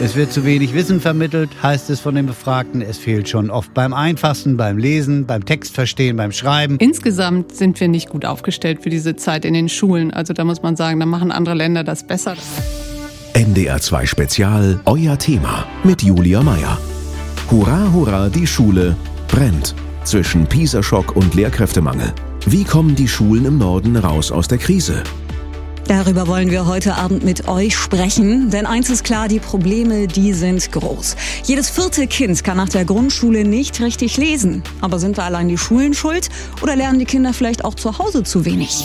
Es wird zu wenig Wissen vermittelt, heißt es von den Befragten. Es fehlt schon oft beim Einfassen, beim Lesen, beim Textverstehen, beim Schreiben. Insgesamt sind wir nicht gut aufgestellt für diese Zeit in den Schulen. Also da muss man sagen, da machen andere Länder das besser. NDR 2 Spezial, euer Thema mit Julia Meyer. Hurra, hurra, die Schule brennt. Zwischen Pisa-Schock und Lehrkräftemangel. Wie kommen die Schulen im Norden raus aus der Krise? Darüber wollen wir heute Abend mit euch sprechen, denn eins ist klar, die Probleme, die sind groß. Jedes vierte Kind kann nach der Grundschule nicht richtig lesen. Aber sind da allein die Schulen schuld oder lernen die Kinder vielleicht auch zu Hause zu wenig?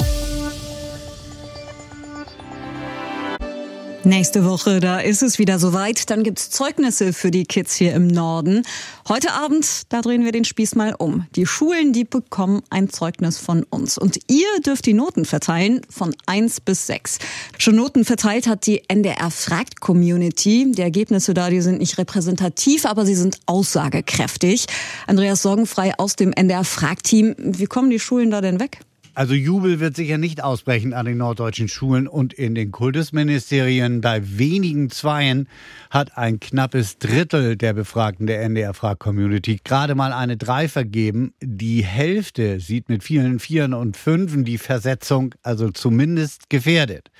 Nächste Woche, da ist es wieder soweit. Dann gibt's Zeugnisse für die Kids hier im Norden. Heute Abend, da drehen wir den Spieß mal um. Die Schulen, die bekommen ein Zeugnis von uns. Und ihr dürft die Noten verteilen von eins bis sechs. Schon Noten verteilt hat die NDR Fragt Community. Die Ergebnisse da, die sind nicht repräsentativ, aber sie sind aussagekräftig. Andreas Sorgenfrei aus dem NDR Fragt Team. Wie kommen die Schulen da denn weg? Also Jubel wird sicher nicht ausbrechen an den norddeutschen Schulen und in den Kultusministerien. Bei wenigen Zweien hat ein knappes Drittel der Befragten der NDR-Frag-Community gerade mal eine Drei vergeben. Die Hälfte sieht mit vielen Vieren und Fünfen die Versetzung also zumindest gefährdet.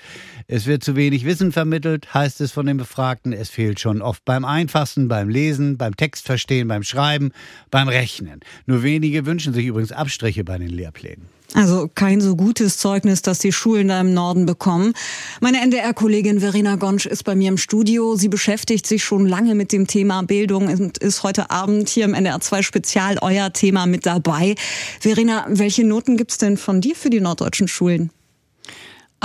Es wird zu wenig Wissen vermittelt, heißt es von den Befragten. Es fehlt schon oft beim Einfassen, beim Lesen, beim Textverstehen, beim Schreiben, beim Rechnen. Nur wenige wünschen sich übrigens Abstriche bei den Lehrplänen. Also kein so gutes Zeugnis, das die Schulen da im Norden bekommen. Meine NDR-Kollegin Verena Gonsch ist bei mir im Studio. Sie beschäftigt sich schon lange mit dem Thema Bildung und ist heute Abend hier im NDR 2 Spezial euer Thema mit dabei. Verena, welche Noten gibt's denn von dir für die norddeutschen Schulen?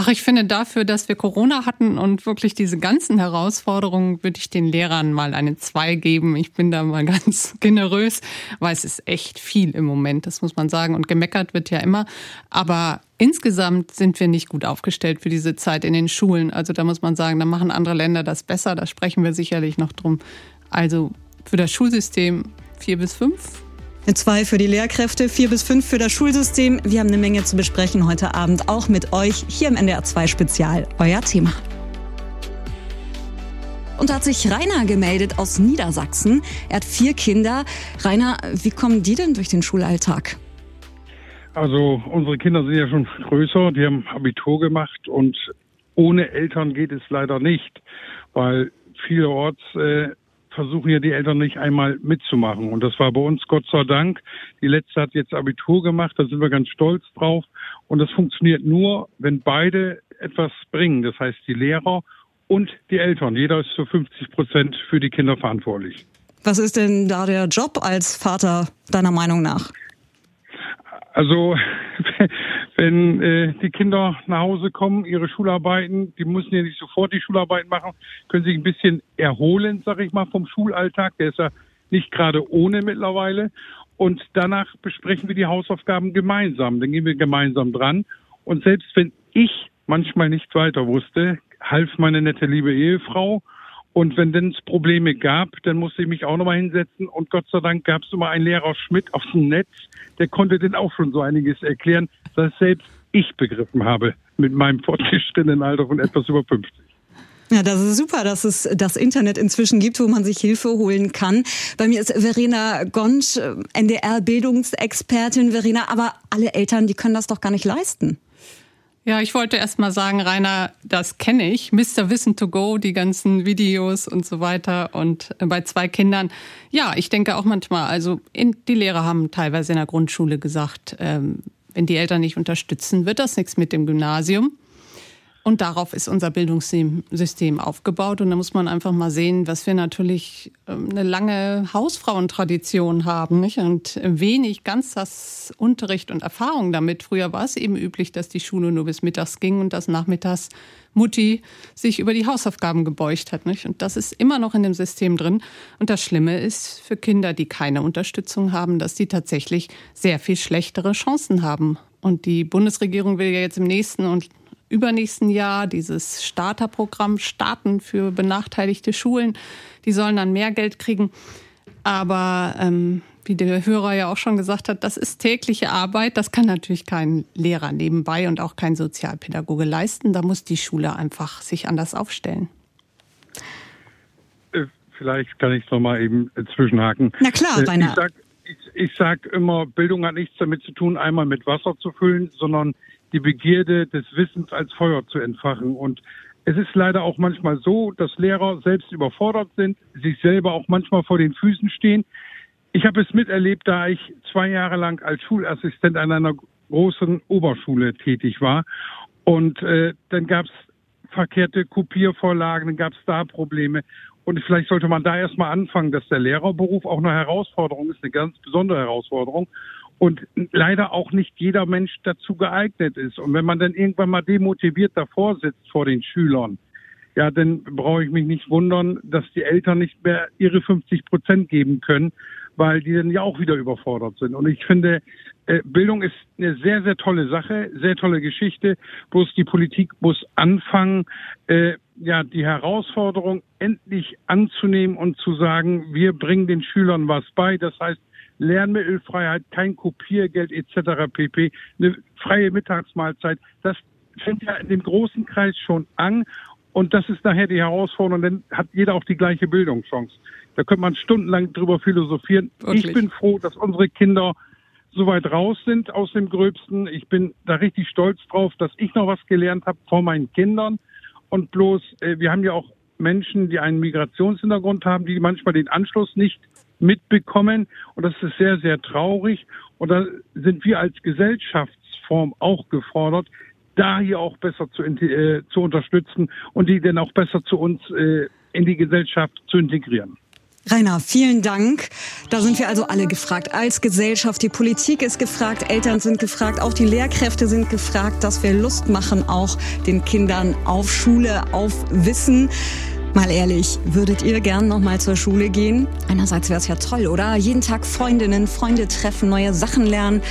Ach, ich finde dafür, dass wir Corona hatten und wirklich diese ganzen Herausforderungen, würde ich den Lehrern mal eine 2 geben. Ich bin da mal ganz generös, weil es ist echt viel im Moment, das muss man sagen. Und gemeckert wird ja immer. Aber insgesamt sind wir nicht gut aufgestellt für diese Zeit in den Schulen. Also da muss man sagen, da machen andere Länder das besser. Da sprechen wir sicherlich noch drum. Also für das Schulsystem 4 bis 5 2 für die Lehrkräfte, 4 bis 5 für das Schulsystem. Wir haben eine Menge zu besprechen heute Abend, auch mit euch hier im NDR 2 Spezial. Euer Thema. Und da hat sich Rainer gemeldet aus Niedersachsen. Er hat vier Kinder. Rainer, wie kommen die denn durch den Schulalltag? Also unsere Kinder sind ja schon größer, die haben Abitur gemacht und ohne Eltern geht es leider nicht, weil vielerorts äh, versuchen ja die Eltern nicht einmal mitzumachen. Und das war bei uns Gott sei Dank. Die letzte hat jetzt Abitur gemacht, da sind wir ganz stolz drauf. Und das funktioniert nur, wenn beide etwas bringen. Das heißt, die Lehrer und die Eltern. Jeder ist zu 50 Prozent für die Kinder verantwortlich. Was ist denn da der Job als Vater deiner Meinung nach? Also wenn äh, die Kinder nach Hause kommen, ihre Schularbeiten, die müssen ja nicht sofort die Schularbeiten machen, können sich ein bisschen erholen, sag ich mal, vom Schulalltag. Der ist ja nicht gerade ohne mittlerweile. Und danach besprechen wir die Hausaufgaben gemeinsam. Dann gehen wir gemeinsam dran. Und selbst wenn ich manchmal nicht weiter wusste, half meine nette liebe Ehefrau und wenn denn es Probleme gab, dann musste ich mich auch nochmal hinsetzen. Und Gott sei Dank gab es immer einen Lehrer Schmidt aus dem Netz, der konnte denn auch schon so einiges erklären, dass selbst ich begriffen habe mit meinem fortgeschrittenen Alter von etwas über 50. Ja, das ist super, dass es das Internet inzwischen gibt, wo man sich Hilfe holen kann. Bei mir ist Verena Gonsch, NDR-Bildungsexpertin. Verena, aber alle Eltern, die können das doch gar nicht leisten. Ja, ich wollte erst mal sagen, Rainer, das kenne ich. Mr. Wissen to Go, die ganzen Videos und so weiter. Und bei zwei Kindern, ja, ich denke auch manchmal, also in, die Lehrer haben teilweise in der Grundschule gesagt, ähm, wenn die Eltern nicht unterstützen, wird das nichts mit dem Gymnasium. Und darauf ist unser Bildungssystem aufgebaut. Und da muss man einfach mal sehen, was wir natürlich ähm, eine lange Hausfrauentradition haben nicht? und wenig Ganztagsunterricht und Erfahrung damit. Früher war es eben üblich, dass die Schule nur bis mittags ging und dass nachmittags Mutti sich über die Hausaufgaben gebeugt hat. Nicht? Und das ist immer noch in dem System drin. Und das Schlimme ist für Kinder, die keine Unterstützung haben, dass die tatsächlich sehr viel schlechtere Chancen haben. Und die Bundesregierung will ja jetzt im nächsten und übernächsten Jahr dieses Starterprogramm starten für benachteiligte Schulen. Die sollen dann mehr Geld kriegen. Aber ähm, wie der Hörer ja auch schon gesagt hat, das ist tägliche Arbeit. Das kann natürlich kein Lehrer nebenbei und auch kein Sozialpädagoge leisten. Da muss die Schule einfach sich anders aufstellen. Äh, vielleicht kann ich noch mal eben zwischenhaken. Na klar, Rainer. Ich sag, ich, ich sag immer, Bildung hat nichts damit zu tun, einmal mit Wasser zu füllen, sondern die Begierde des Wissens als Feuer zu entfachen. Und es ist leider auch manchmal so, dass Lehrer selbst überfordert sind, sich selber auch manchmal vor den Füßen stehen. Ich habe es miterlebt, da ich zwei Jahre lang als Schulassistent an einer großen Oberschule tätig war. Und äh, dann gab es verkehrte Kopiervorlagen, dann gab es da Probleme. Und vielleicht sollte man da erstmal anfangen, dass der Lehrerberuf auch eine Herausforderung ist, eine ganz besondere Herausforderung. Und leider auch nicht jeder Mensch dazu geeignet ist. Und wenn man dann irgendwann mal demotiviert davor sitzt vor den Schülern, ja, dann brauche ich mich nicht wundern, dass die Eltern nicht mehr ihre 50 Prozent geben können, weil die dann ja auch wieder überfordert sind. Und ich finde, äh, Bildung ist eine sehr, sehr tolle Sache, sehr tolle Geschichte. Bloß die Politik muss anfangen, äh, ja, die Herausforderung endlich anzunehmen und zu sagen, wir bringen den Schülern was bei. Das heißt, Lernmittelfreiheit, kein Kopiergeld etc. pp. Eine freie Mittagsmahlzeit. Das fängt ja in dem großen Kreis schon an. Und das ist nachher die Herausforderung, dann hat jeder auch die gleiche Bildungschance. Da könnte man stundenlang drüber philosophieren. Wirklich? Ich bin froh, dass unsere Kinder so weit raus sind aus dem Gröbsten. Ich bin da richtig stolz drauf, dass ich noch was gelernt habe vor meinen Kindern. Und bloß, äh, wir haben ja auch Menschen, die einen Migrationshintergrund haben, die manchmal den Anschluss nicht mitbekommen. Und das ist sehr, sehr traurig. Und da sind wir als Gesellschaftsform auch gefordert, da hier auch besser zu, äh, zu unterstützen und die dann auch besser zu uns äh, in die Gesellschaft zu integrieren. Rainer, vielen Dank. Da sind wir also alle gefragt. Als Gesellschaft, die Politik ist gefragt, Eltern sind gefragt, auch die Lehrkräfte sind gefragt, dass wir Lust machen, auch den Kindern auf Schule, auf Wissen. Mal ehrlich, würdet ihr gern noch mal zur Schule gehen? Einerseits wäre es ja toll, oder? Jeden Tag Freundinnen, Freunde treffen, neue Sachen lernen.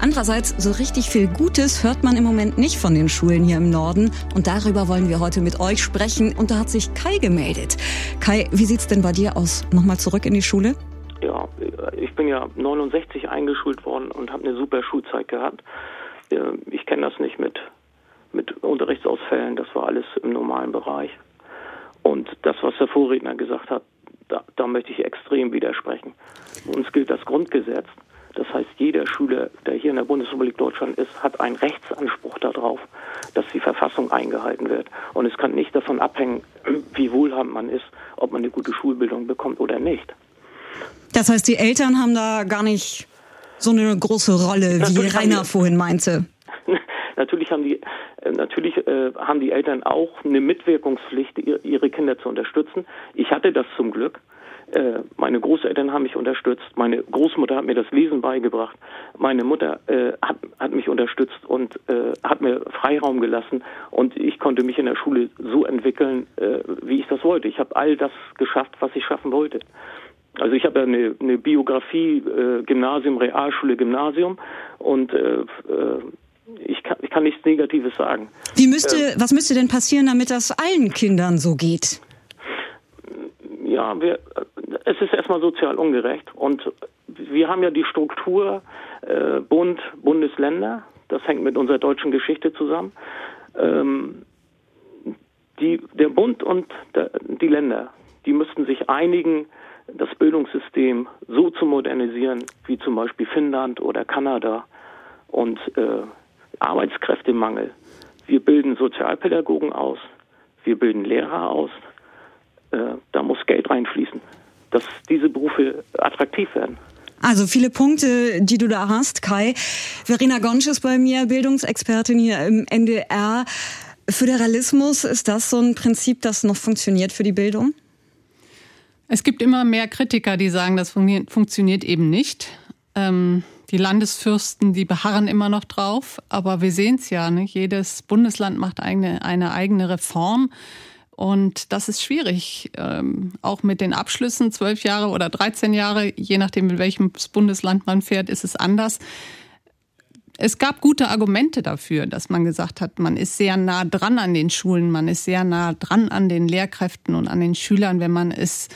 Andererseits, so richtig viel Gutes hört man im Moment nicht von den Schulen hier im Norden. Und darüber wollen wir heute mit euch sprechen. Und da hat sich Kai gemeldet. Kai, wie sieht's denn bei dir aus? Nochmal zurück in die Schule? Ja, ich bin ja 69 eingeschult worden und habe eine super Schulzeit gehabt. Ich kenne das nicht mit, mit Unterrichtsausfällen. Das war alles im normalen Bereich. Und das, was der Vorredner gesagt hat, da, da möchte ich extrem widersprechen. Uns gilt das Grundgesetz. Das heißt, jeder Schüler, der hier in der Bundesrepublik Deutschland ist, hat einen Rechtsanspruch darauf, dass die Verfassung eingehalten wird. Und es kann nicht davon abhängen, wie wohlhabend man ist, ob man eine gute Schulbildung bekommt oder nicht. Das heißt, die Eltern haben da gar nicht so eine große Rolle, wie Rainer vorhin meinte. Natürlich haben die, natürlich äh, haben die Eltern auch eine Mitwirkungspflicht, ihre Kinder zu unterstützen. Ich hatte das zum Glück. Äh, meine Großeltern haben mich unterstützt. Meine Großmutter hat mir das Lesen beigebracht. Meine Mutter äh, hat, hat mich unterstützt und äh, hat mir Freiraum gelassen. Und ich konnte mich in der Schule so entwickeln, äh, wie ich das wollte. Ich habe all das geschafft, was ich schaffen wollte. Also ich habe ja eine, eine Biografie, äh, Gymnasium, Realschule, Gymnasium und äh, ich kann, ich kann nichts Negatives sagen. Wie müsste, ähm, was müsste denn passieren, damit das allen Kindern so geht? Ja, wir, es ist erstmal sozial ungerecht und wir haben ja die Struktur äh, Bund, Bundesländer. Das hängt mit unserer deutschen Geschichte zusammen. Ähm, die, der Bund und der, die Länder, die müssten sich einigen, das Bildungssystem so zu modernisieren, wie zum Beispiel Finnland oder Kanada. Und äh, Arbeitskräftemangel. Wir bilden Sozialpädagogen aus, wir bilden Lehrer aus. Äh, da muss Geld reinfließen, dass diese Berufe attraktiv werden. Also viele Punkte, die du da hast, Kai. Verena Gonsch ist bei mir, Bildungsexpertin hier im NDR. Föderalismus, ist das so ein Prinzip, das noch funktioniert für die Bildung? Es gibt immer mehr Kritiker, die sagen, das funktioniert eben nicht. Ähm, die Landesfürsten, die beharren immer noch drauf, aber wir sehen es ja, nicht? jedes Bundesland macht eine, eine eigene Reform. Und das ist schwierig, ähm, auch mit den Abschlüssen, zwölf Jahre oder 13 Jahre, je nachdem, in welchem Bundesland man fährt, ist es anders. Es gab gute Argumente dafür, dass man gesagt hat, man ist sehr nah dran an den Schulen, man ist sehr nah dran an den Lehrkräften und an den Schülern, wenn man es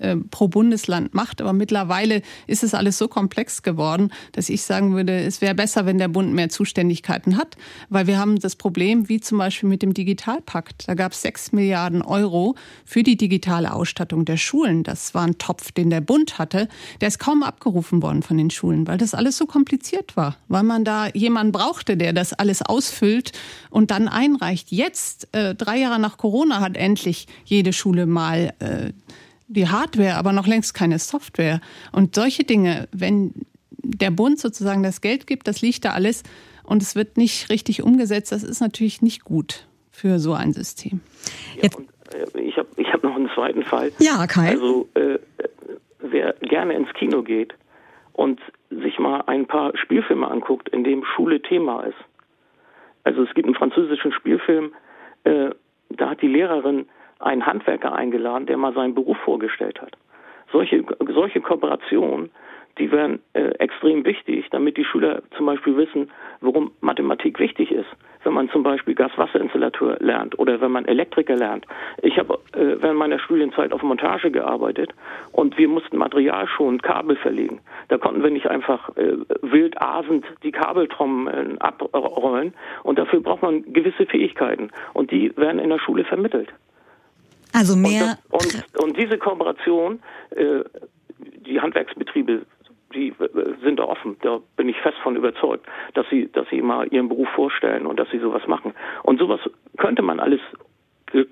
äh, pro Bundesland macht. Aber mittlerweile ist es alles so komplex geworden, dass ich sagen würde, es wäre besser, wenn der Bund mehr Zuständigkeiten hat, weil wir haben das Problem, wie zum Beispiel mit dem Digitalpakt. Da gab es sechs Milliarden Euro für die digitale Ausstattung der Schulen. Das war ein Topf, den der Bund hatte. Der ist kaum abgerufen worden von den Schulen, weil das alles so kompliziert war, weil man da jemanden brauchte, der das alles ausfüllt und dann einreicht. Jetzt, äh, drei Jahre nach Corona, hat endlich jede Schule mal äh, die Hardware, aber noch längst keine Software. Und solche Dinge, wenn der Bund sozusagen das Geld gibt, das liegt da alles und es wird nicht richtig umgesetzt, das ist natürlich nicht gut für so ein System. Ja, und, äh, ich habe ich hab noch einen zweiten Fall. Ja, Kai. Also äh, wer gerne ins Kino geht und sich mal ein paar Spielfilme anguckt, in dem Schule Thema ist. Also es gibt einen französischen Spielfilm, äh, da hat die Lehrerin einen Handwerker eingeladen, der mal seinen Beruf vorgestellt hat. Solche, solche Kooperationen die wären äh, extrem wichtig, damit die Schüler zum Beispiel wissen, warum Mathematik wichtig ist. Wenn man zum Beispiel Gaswasserinstallateur lernt oder wenn man Elektriker lernt. Ich habe äh, während meiner Studienzeit auf Montage gearbeitet und wir mussten Material schon Kabel verlegen. Da konnten wir nicht einfach äh, wild asend die Kabeltrommeln abrollen und dafür braucht man gewisse Fähigkeiten und die werden in der Schule vermittelt. Also mehr. Und, das, und, und diese Kooperation, äh, die Handwerksbetriebe die äh, sind da offen. Da bin ich fest von überzeugt, dass sie, dass sie mal ihren Beruf vorstellen und dass sie sowas machen. Und sowas könnte man alles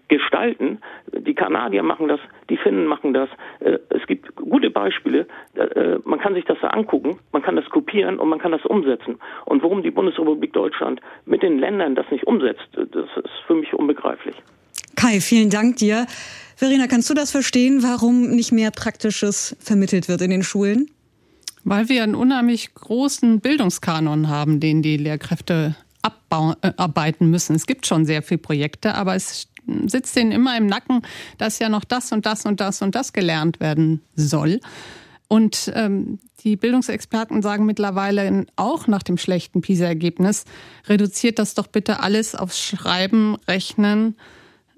gestalten. Die Kanadier machen das, die Finnen machen das. Äh, es gibt gute Beispiele. Äh, man kann sich das da angucken, man kann das kopieren und man kann das umsetzen. Und warum die Bundesrepublik Deutschland mit den Ländern das nicht umsetzt, das ist für mich unbegreiflich. Kai, vielen Dank dir. Verena, kannst du das verstehen, warum nicht mehr Praktisches vermittelt wird in den Schulen? Weil wir einen unheimlich großen Bildungskanon haben, den die Lehrkräfte abarbeiten äh, müssen. Es gibt schon sehr viele Projekte, aber es sitzt denen immer im Nacken, dass ja noch das und das und das und das gelernt werden soll. Und ähm, die Bildungsexperten sagen mittlerweile auch nach dem schlechten PISA-Ergebnis, reduziert das doch bitte alles aufs Schreiben, Rechnen,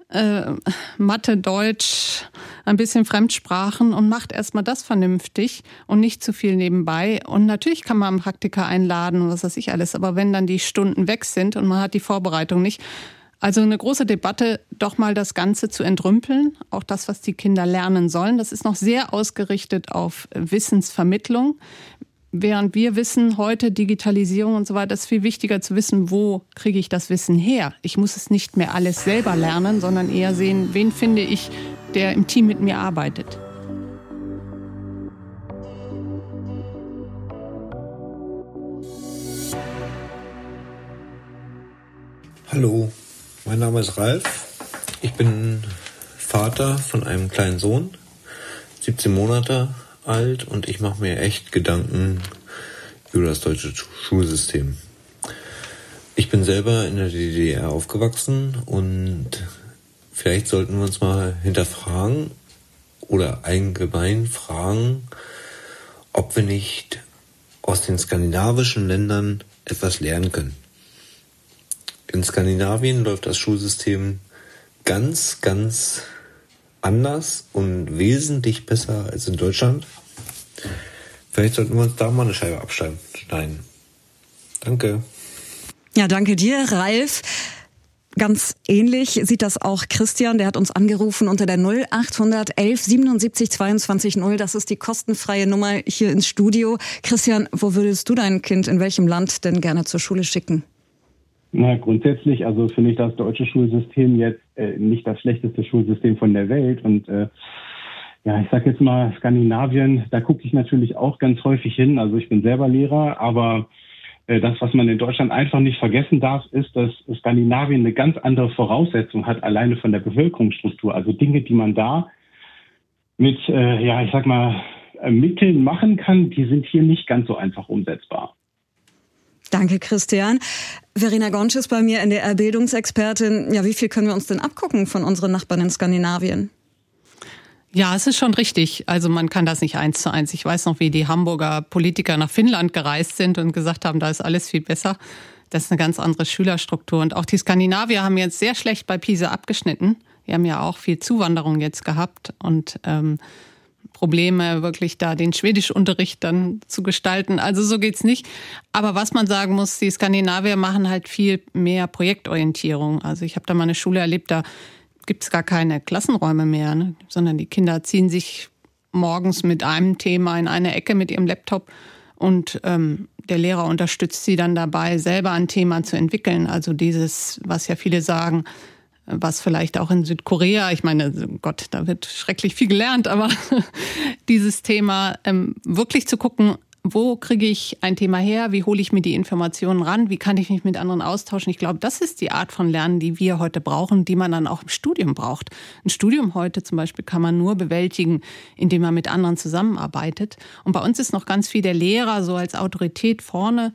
äh, Mathe, Deutsch, ein bisschen Fremdsprachen und macht erstmal das vernünftig und nicht zu viel nebenbei. Und natürlich kann man einen Praktiker einladen und was weiß ich alles, aber wenn dann die Stunden weg sind und man hat die Vorbereitung nicht, also eine große Debatte, doch mal das Ganze zu entrümpeln, auch das, was die Kinder lernen sollen. Das ist noch sehr ausgerichtet auf Wissensvermittlung. Während wir wissen, heute Digitalisierung und so weiter, ist viel wichtiger zu wissen, wo kriege ich das Wissen her. Ich muss es nicht mehr alles selber lernen, sondern eher sehen, wen finde ich, der im Team mit mir arbeitet. Hallo, mein Name ist Ralf. Ich bin Vater von einem kleinen Sohn, 17 Monate alt und ich mache mir echt Gedanken über das deutsche Schulsystem. Ich bin selber in der DDR aufgewachsen und vielleicht sollten wir uns mal hinterfragen oder allgemein fragen, ob wir nicht aus den skandinavischen Ländern etwas lernen können. In Skandinavien läuft das Schulsystem ganz, ganz anders und wesentlich besser als in Deutschland. Vielleicht sollten wir uns da mal eine Scheibe abschneiden. Danke. Ja, danke dir, Ralf. Ganz ähnlich sieht das auch Christian, der hat uns angerufen unter der 0811 77 22 0. Das ist die kostenfreie Nummer hier ins Studio. Christian, wo würdest du dein Kind in welchem Land denn gerne zur Schule schicken? Na, grundsätzlich, also finde ich das deutsche Schulsystem jetzt äh, nicht das schlechteste Schulsystem von der Welt. Und äh, ja, ich sage jetzt mal Skandinavien, da gucke ich natürlich auch ganz häufig hin. Also ich bin selber Lehrer, aber äh, das, was man in Deutschland einfach nicht vergessen darf, ist, dass Skandinavien eine ganz andere Voraussetzung hat, alleine von der Bevölkerungsstruktur. Also Dinge, die man da mit, äh, ja, ich sag mal, Mitteln machen kann, die sind hier nicht ganz so einfach umsetzbar. Danke, Christian. Verena Gonsch ist bei mir, NDR-Bildungsexpertin. Ja, wie viel können wir uns denn abgucken von unseren Nachbarn in Skandinavien? Ja, es ist schon richtig. Also man kann das nicht eins zu eins. Ich weiß noch, wie die Hamburger Politiker nach Finnland gereist sind und gesagt haben, da ist alles viel besser. Das ist eine ganz andere Schülerstruktur. Und auch die Skandinavier haben jetzt sehr schlecht bei Pisa abgeschnitten. Die haben ja auch viel Zuwanderung jetzt gehabt. Und ähm, Probleme, wirklich da den Schwedischunterricht dann zu gestalten. Also so geht's nicht. Aber was man sagen muss, die Skandinavier machen halt viel mehr Projektorientierung. Also ich habe da mal eine Schule erlebt, da gibt's gar keine Klassenräume mehr, ne? sondern die Kinder ziehen sich morgens mit einem Thema in eine Ecke mit ihrem Laptop und ähm, der Lehrer unterstützt sie dann dabei, selber ein Thema zu entwickeln. Also dieses, was ja viele sagen, was vielleicht auch in Südkorea, ich meine, Gott, da wird schrecklich viel gelernt, aber dieses Thema ähm, wirklich zu gucken, wo kriege ich ein Thema her, wie hole ich mir die Informationen ran, wie kann ich mich mit anderen austauschen. Ich glaube, das ist die Art von Lernen, die wir heute brauchen, die man dann auch im Studium braucht. Ein Studium heute zum Beispiel kann man nur bewältigen, indem man mit anderen zusammenarbeitet. Und bei uns ist noch ganz viel der Lehrer so als Autorität vorne.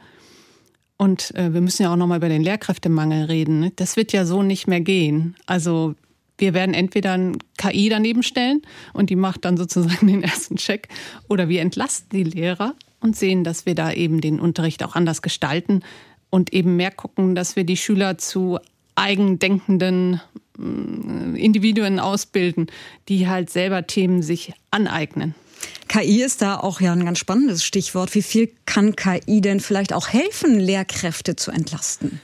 Und äh, wir müssen ja auch noch mal über den Lehrkräftemangel reden. Ne? Das wird ja so nicht mehr gehen. Also wir werden entweder ein KI daneben stellen und die macht dann sozusagen den ersten Check oder wir entlasten die Lehrer und sehen, dass wir da eben den Unterricht auch anders gestalten und eben mehr gucken, dass wir die Schüler zu eigendenkenden äh, Individuen ausbilden, die halt selber Themen sich aneignen. KI ist da auch ja ein ganz spannendes Stichwort. Wie viel kann KI denn vielleicht auch helfen, Lehrkräfte zu entlasten?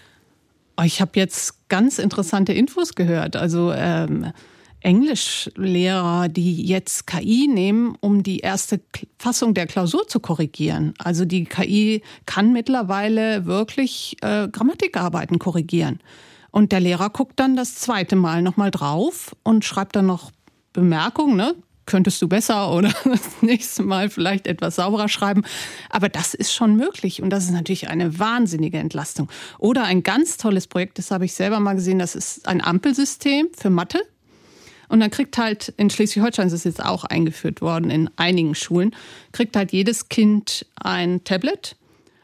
Oh, ich habe jetzt ganz interessante Infos gehört. Also ähm, Englischlehrer, die jetzt KI nehmen, um die erste Fassung der Klausur zu korrigieren. Also die KI kann mittlerweile wirklich äh, Grammatikarbeiten korrigieren. Und der Lehrer guckt dann das zweite Mal nochmal drauf und schreibt dann noch Bemerkungen, ne? Könntest du besser oder das nächste Mal vielleicht etwas sauberer schreiben. Aber das ist schon möglich und das ist natürlich eine wahnsinnige Entlastung. Oder ein ganz tolles Projekt, das habe ich selber mal gesehen, das ist ein Ampelsystem für Mathe. Und dann kriegt halt, in Schleswig-Holstein ist es jetzt auch eingeführt worden, in einigen Schulen, kriegt halt jedes Kind ein Tablet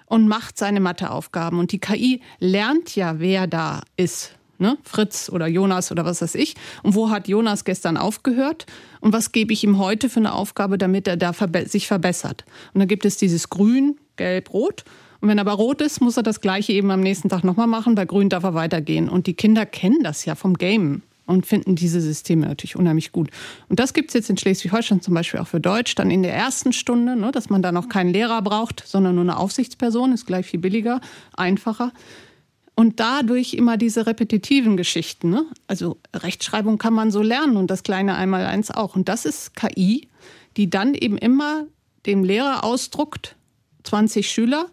und macht seine Matheaufgaben. Und die KI lernt ja, wer da ist. Ne? Fritz oder Jonas oder was weiß ich. Und wo hat Jonas gestern aufgehört? Und was gebe ich ihm heute für eine Aufgabe, damit er da verbe sich verbessert? Und dann gibt es dieses Grün, Gelb, Rot. Und wenn er aber rot ist, muss er das gleiche eben am nächsten Tag nochmal machen. Bei grün darf er weitergehen. Und die Kinder kennen das ja vom Game und finden diese Systeme natürlich unheimlich gut. Und das gibt es jetzt in Schleswig-Holstein zum Beispiel auch für Deutsch, dann in der ersten Stunde, ne, dass man da noch keinen Lehrer braucht, sondern nur eine Aufsichtsperson, ist gleich viel billiger, einfacher. Und dadurch immer diese repetitiven Geschichten. Ne? Also Rechtschreibung kann man so lernen und das kleine Einmaleins auch. Und das ist KI, die dann eben immer dem Lehrer ausdruckt, 20 Schüler,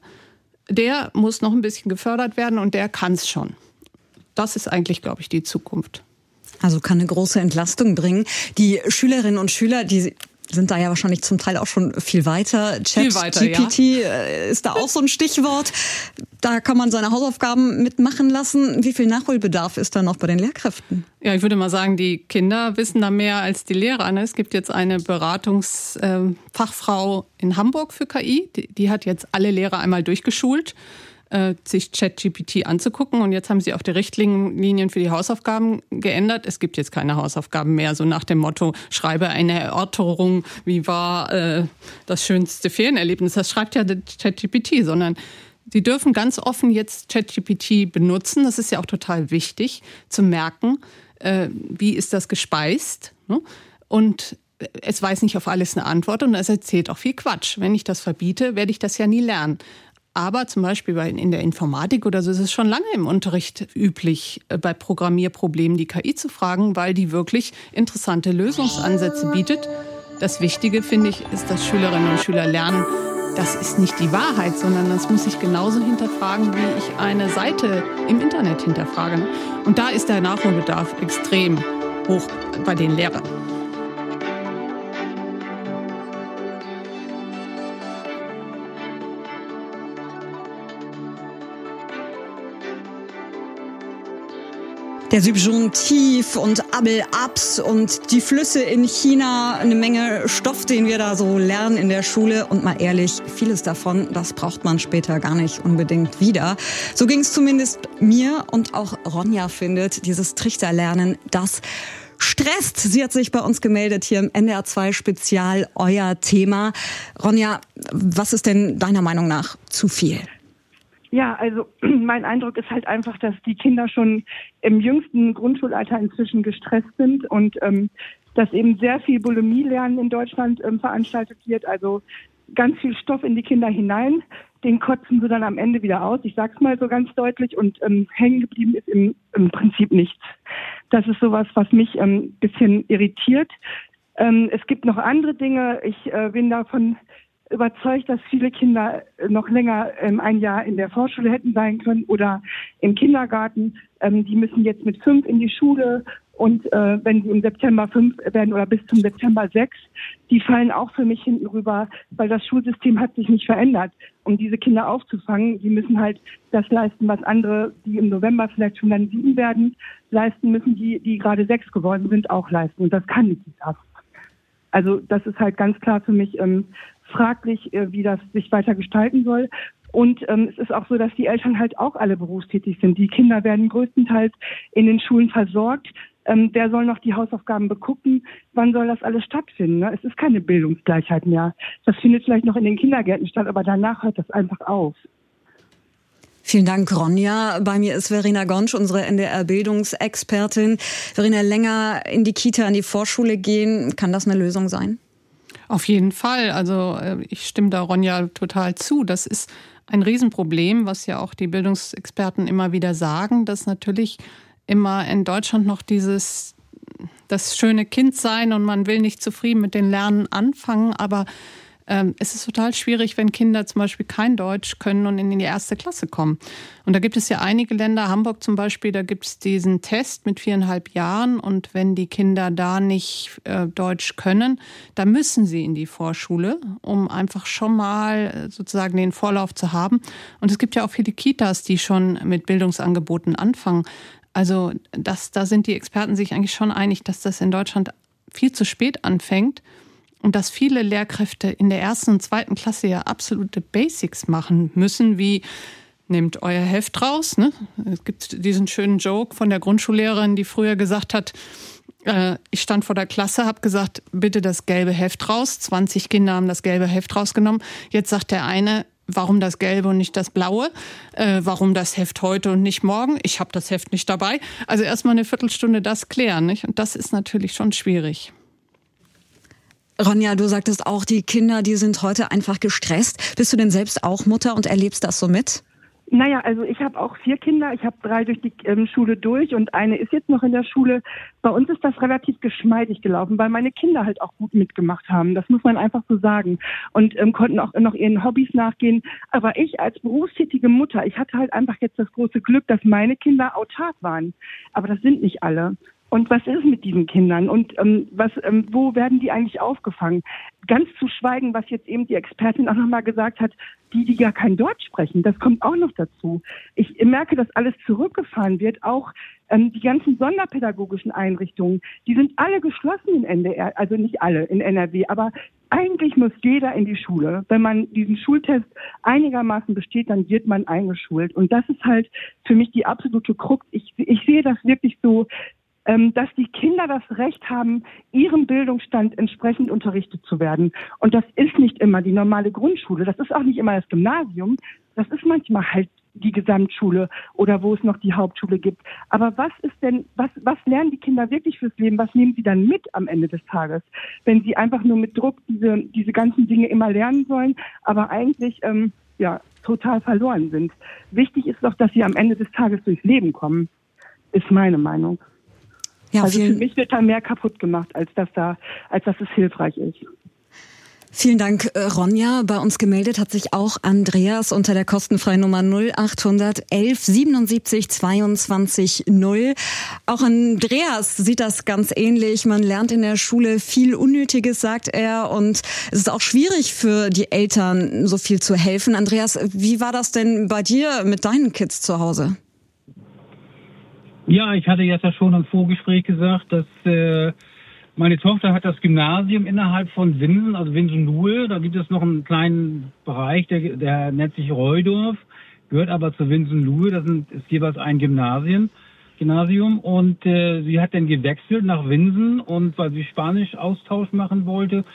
der muss noch ein bisschen gefördert werden und der kann es schon. Das ist eigentlich, glaube ich, die Zukunft. Also kann eine große Entlastung bringen. Die Schülerinnen und Schüler, die sind da ja wahrscheinlich zum Teil auch schon viel weiter. Chat viel weiter, GPT ja. Äh, ist da auch so ein Stichwort. Da kann man seine Hausaufgaben mitmachen lassen. Wie viel Nachholbedarf ist da noch bei den Lehrkräften? Ja, ich würde mal sagen, die Kinder wissen da mehr als die Lehrer. Ne? Es gibt jetzt eine Beratungsfachfrau ähm, in Hamburg für KI. Die hat jetzt alle Lehrer einmal durchgeschult äh, sich ChatGPT anzugucken. Und jetzt haben sie auch die Richtlinien für die Hausaufgaben geändert. Es gibt jetzt keine Hausaufgaben mehr, so nach dem Motto, schreibe eine Erörterung, wie war äh, das schönste Ferienerlebnis. Das schreibt ja ChatGPT, sondern Sie dürfen ganz offen jetzt ChatGPT benutzen. Das ist ja auch total wichtig zu merken, äh, wie ist das gespeist. Ne? Und es weiß nicht auf alles eine Antwort und es erzählt auch viel Quatsch. Wenn ich das verbiete, werde ich das ja nie lernen. Aber zum Beispiel in der Informatik oder so ist es schon lange im Unterricht üblich, äh, bei Programmierproblemen die KI zu fragen, weil die wirklich interessante Lösungsansätze bietet. Das Wichtige, finde ich, ist, dass Schülerinnen und Schüler lernen, das ist nicht die Wahrheit, sondern das muss ich genauso hinterfragen, wie ich eine Seite im Internet hinterfrage. Und da ist der Nachholbedarf extrem hoch bei den Lehrern. Der Subjunktiv und Abel-Abs und die Flüsse in China, eine Menge Stoff, den wir da so lernen in der Schule. Und mal ehrlich, vieles davon, das braucht man später gar nicht unbedingt wieder. So ging es zumindest mir und auch Ronja findet, dieses Trichterlernen, das stresst. Sie hat sich bei uns gemeldet hier im NDR 2 Spezial, euer Thema. Ronja, was ist denn deiner Meinung nach zu viel? Ja, also mein Eindruck ist halt einfach, dass die Kinder schon im jüngsten Grundschulalter inzwischen gestresst sind und ähm, dass eben sehr viel Bulimie-Lernen in Deutschland ähm, veranstaltet wird, also ganz viel Stoff in die Kinder hinein. Den kotzen sie dann am Ende wieder aus. Ich sag's mal so ganz deutlich und ähm, hängen geblieben ist im, im Prinzip nichts. Das ist sowas, was mich ein ähm, bisschen irritiert. Ähm, es gibt noch andere Dinge. Ich äh, bin davon überzeugt, dass viele Kinder noch länger ähm, ein Jahr in der Vorschule hätten sein können oder im Kindergarten. Ähm, die müssen jetzt mit fünf in die Schule und äh, wenn sie im September fünf werden oder bis zum September sechs, die fallen auch für mich hinten rüber, weil das Schulsystem hat sich nicht verändert. Um diese Kinder aufzufangen, die müssen halt das leisten, was andere, die im November vielleicht schon dann sieben werden, leisten müssen, die, die gerade sechs geworden sind, auch leisten. Und das kann nicht das. Also das ist halt ganz klar für mich ähm, fraglich, äh, wie das sich weiter gestalten soll. Und ähm, es ist auch so, dass die Eltern halt auch alle berufstätig sind. Die Kinder werden größtenteils in den Schulen versorgt. Ähm, wer soll noch die Hausaufgaben begucken? Wann soll das alles stattfinden? Ne? Es ist keine Bildungsgleichheit mehr. Das findet vielleicht noch in den Kindergärten statt, aber danach hört das einfach auf. Vielen Dank, Ronja. Bei mir ist Verena Gonsch, unsere NDR-Bildungsexpertin. Verena, länger in die Kita, in die Vorschule gehen, kann das eine Lösung sein? Auf jeden Fall. Also äh, ich stimme da Ronja total zu. Das ist ein Riesenproblem, was ja auch die Bildungsexperten immer wieder sagen, dass natürlich immer in Deutschland noch dieses das schöne Kind sein und man will nicht zufrieden mit den Lernen anfangen, aber ähm, es ist total schwierig, wenn Kinder zum Beispiel kein Deutsch können und in die erste Klasse kommen. Und da gibt es ja einige Länder, Hamburg zum Beispiel, da gibt es diesen Test mit viereinhalb Jahren und wenn die Kinder da nicht äh, Deutsch können, dann müssen sie in die Vorschule, um einfach schon mal äh, sozusagen den Vorlauf zu haben. Und es gibt ja auch viele Kitas, die schon mit Bildungsangeboten anfangen. Also das, da sind die Experten sich eigentlich schon einig, dass das in Deutschland viel zu spät anfängt und dass viele Lehrkräfte in der ersten und zweiten Klasse ja absolute Basics machen müssen, wie nehmt euer Heft raus. Ne? Es gibt diesen schönen Joke von der Grundschullehrerin, die früher gesagt hat, äh, ich stand vor der Klasse, habe gesagt, bitte das gelbe Heft raus. 20 Kinder haben das gelbe Heft rausgenommen. Jetzt sagt der eine, warum das gelbe und nicht das blaue? Äh, warum das Heft heute und nicht morgen? Ich habe das Heft nicht dabei. Also erstmal eine Viertelstunde das klären. Nicht? Und das ist natürlich schon schwierig. Ronja, du sagtest auch, die Kinder, die sind heute einfach gestresst. Bist du denn selbst auch Mutter und erlebst das so mit? Naja, also ich habe auch vier Kinder. Ich habe drei durch die ähm, Schule durch und eine ist jetzt noch in der Schule. Bei uns ist das relativ geschmeidig gelaufen, weil meine Kinder halt auch gut mitgemacht haben. Das muss man einfach so sagen. Und ähm, konnten auch noch ihren Hobbys nachgehen. Aber ich als berufstätige Mutter, ich hatte halt einfach jetzt das große Glück, dass meine Kinder autark waren. Aber das sind nicht alle. Und was ist mit diesen Kindern? Und ähm, was, ähm, wo werden die eigentlich aufgefangen? Ganz zu schweigen, was jetzt eben die Expertin auch nochmal gesagt hat, die, die gar kein Deutsch sprechen, das kommt auch noch dazu. Ich merke, dass alles zurückgefahren wird. Auch ähm, die ganzen sonderpädagogischen Einrichtungen, die sind alle geschlossen in NDR, also nicht alle in NRW, aber eigentlich muss jeder in die Schule. Wenn man diesen Schultest einigermaßen besteht, dann wird man eingeschult. Und das ist halt für mich die absolute Krux. Ich, ich sehe das wirklich so, dass die Kinder das Recht haben, ihrem Bildungsstand entsprechend unterrichtet zu werden. Und das ist nicht immer die normale Grundschule, das ist auch nicht immer das Gymnasium, das ist manchmal halt die Gesamtschule oder wo es noch die Hauptschule gibt. Aber was ist denn, was, was lernen die Kinder wirklich fürs Leben? Was nehmen sie dann mit am Ende des Tages? Wenn sie einfach nur mit Druck diese, diese ganzen Dinge immer lernen sollen, aber eigentlich, ähm, ja, total verloren sind. Wichtig ist doch, dass sie am Ende des Tages durchs Leben kommen, ist meine Meinung. Ja, also für mich wird da mehr kaputt gemacht, als dass da, als dass es hilfreich ist. Vielen Dank, äh, Ronja. Bei uns gemeldet hat sich auch Andreas unter der kostenfreien Nummer 0800 11 77 22 0. Auch Andreas sieht das ganz ähnlich. Man lernt in der Schule viel Unnötiges, sagt er. Und es ist auch schwierig für die Eltern, so viel zu helfen. Andreas, wie war das denn bei dir mit deinen Kids zu Hause? Ja, ich hatte jetzt ja schon im Vorgespräch gesagt, dass äh, meine Tochter hat das Gymnasium innerhalb von Winsen, also Winsen-Luhe. Da gibt es noch einen kleinen Bereich, der, der nennt sich Reudorf, gehört aber zu Winsen-Luhe. Das sind, ist jeweils ein Gymnasien, Gymnasium. Und äh, sie hat dann gewechselt nach Winsen und weil sie Spanisch-Austausch machen wollte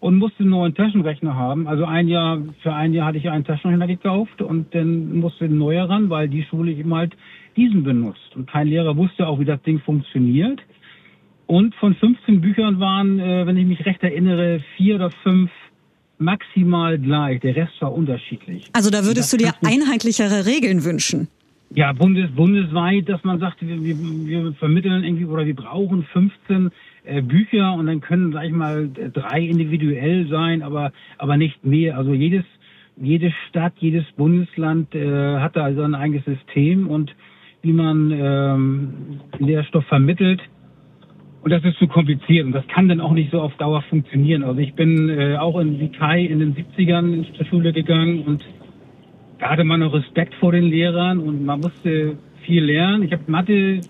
und musste einen neuen Taschenrechner haben. Also ein Jahr, für ein Jahr hatte ich einen Taschenrechner gekauft und dann musste ein neuer ran, weil die Schule eben halt diesen benutzt. Und kein Lehrer wusste auch, wie das Ding funktioniert. Und von 15 Büchern waren, äh, wenn ich mich recht erinnere, vier oder fünf maximal gleich. Der Rest war unterschiedlich. Also da würdest du dir einheitlichere Regeln wünschen? Ja, bundes, bundesweit, dass man sagt, wir, wir, vermitteln irgendwie oder wir brauchen 15 äh, Bücher und dann können, sag ich mal, drei individuell sein, aber, aber nicht mehr. Also jedes, jede Stadt, jedes Bundesland äh, hat da sein eigenes System und wie man ähm, Lehrstoff vermittelt. Und das ist zu kompliziert und das kann dann auch nicht so auf Dauer funktionieren. Also ich bin äh, auch in Vikai in den 70ern zur Schule gegangen und da hatte man noch Respekt vor den Lehrern und man musste viel lernen. Ich habe Mathe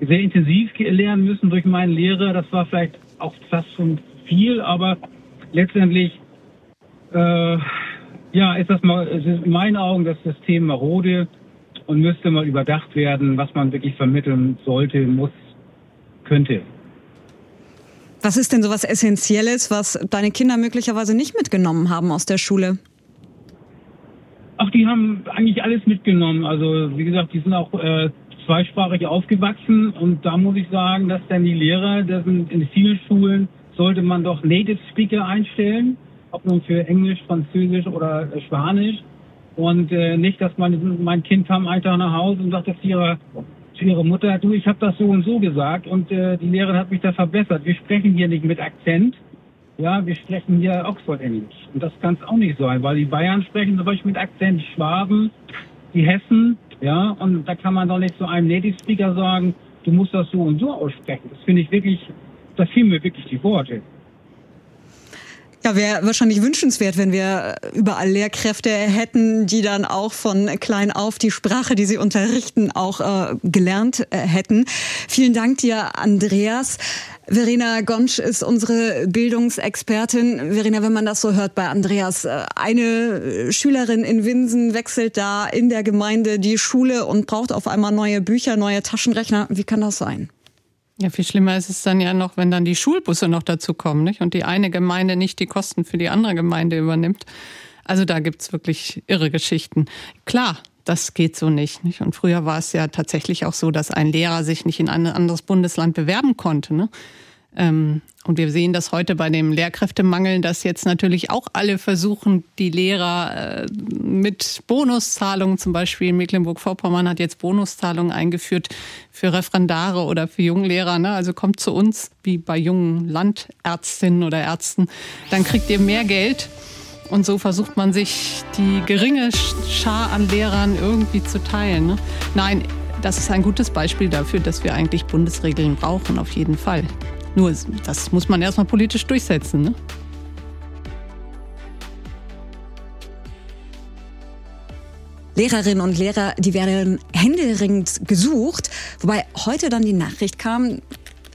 sehr intensiv lernen müssen durch meinen Lehrer. Das war vielleicht auch fast schon viel, aber letztendlich äh, ja, ist das mal ist in meinen Augen das System marode und müsste mal überdacht werden, was man wirklich vermitteln sollte, muss, könnte. Was ist denn so was Essentielles, was deine Kinder möglicherweise nicht mitgenommen haben aus der Schule? Ach, die haben eigentlich alles mitgenommen. Also wie gesagt, die sind auch äh, zweisprachig aufgewachsen und da muss ich sagen, dass dann die Lehrer, das sind in vielen Schulen sollte man doch Native Speaker einstellen, ob nun für Englisch, Französisch oder Spanisch. Und äh, nicht, dass mein, mein Kind kam Tag nach Hause und sagte zu ihrer, zu ihrer Mutter, du, ich habe das so und so gesagt und äh, die Lehrerin hat mich da verbessert. Wir sprechen hier nicht mit Akzent, ja, wir sprechen hier Oxford Englisch. Und das kann es auch nicht sein, weil die Bayern sprechen zum Beispiel mit Akzent, die Schwaben, die Hessen, ja, und da kann man doch nicht zu einem Native Speaker sagen, du musst das so und so aussprechen. Das finde ich wirklich, das fehlen mir wirklich die Worte. Ja, wäre wahrscheinlich wünschenswert, wenn wir überall Lehrkräfte hätten, die dann auch von klein auf die Sprache, die sie unterrichten, auch äh, gelernt äh, hätten. Vielen Dank dir, Andreas. Verena Gonsch ist unsere Bildungsexpertin. Verena, wenn man das so hört bei Andreas, äh, eine Schülerin in Winsen wechselt da in der Gemeinde die Schule und braucht auf einmal neue Bücher, neue Taschenrechner. Wie kann das sein? Ja, viel schlimmer ist es dann ja noch, wenn dann die Schulbusse noch dazu kommen, nicht? Und die eine Gemeinde nicht die Kosten für die andere Gemeinde übernimmt. Also da gibt's wirklich irre Geschichten. Klar, das geht so nicht, nicht. Und früher war es ja tatsächlich auch so, dass ein Lehrer sich nicht in ein anderes Bundesland bewerben konnte. Ne? Ähm, und wir sehen das heute bei dem Lehrkräftemangel, dass jetzt natürlich auch alle versuchen, die Lehrer äh, mit Bonuszahlungen, zum Beispiel Mecklenburg-Vorpommern hat jetzt Bonuszahlungen eingeführt für Referendare oder für Junglehrer. Ne? Also kommt zu uns, wie bei jungen Landärztinnen oder Ärzten, dann kriegt ihr mehr Geld. Und so versucht man sich die geringe Schar an Lehrern irgendwie zu teilen. Ne? Nein, das ist ein gutes Beispiel dafür, dass wir eigentlich Bundesregeln brauchen, auf jeden Fall. Nur, das muss man erstmal politisch durchsetzen. Ne? Lehrerinnen und Lehrer, die werden händeringend gesucht. Wobei heute dann die Nachricht kam,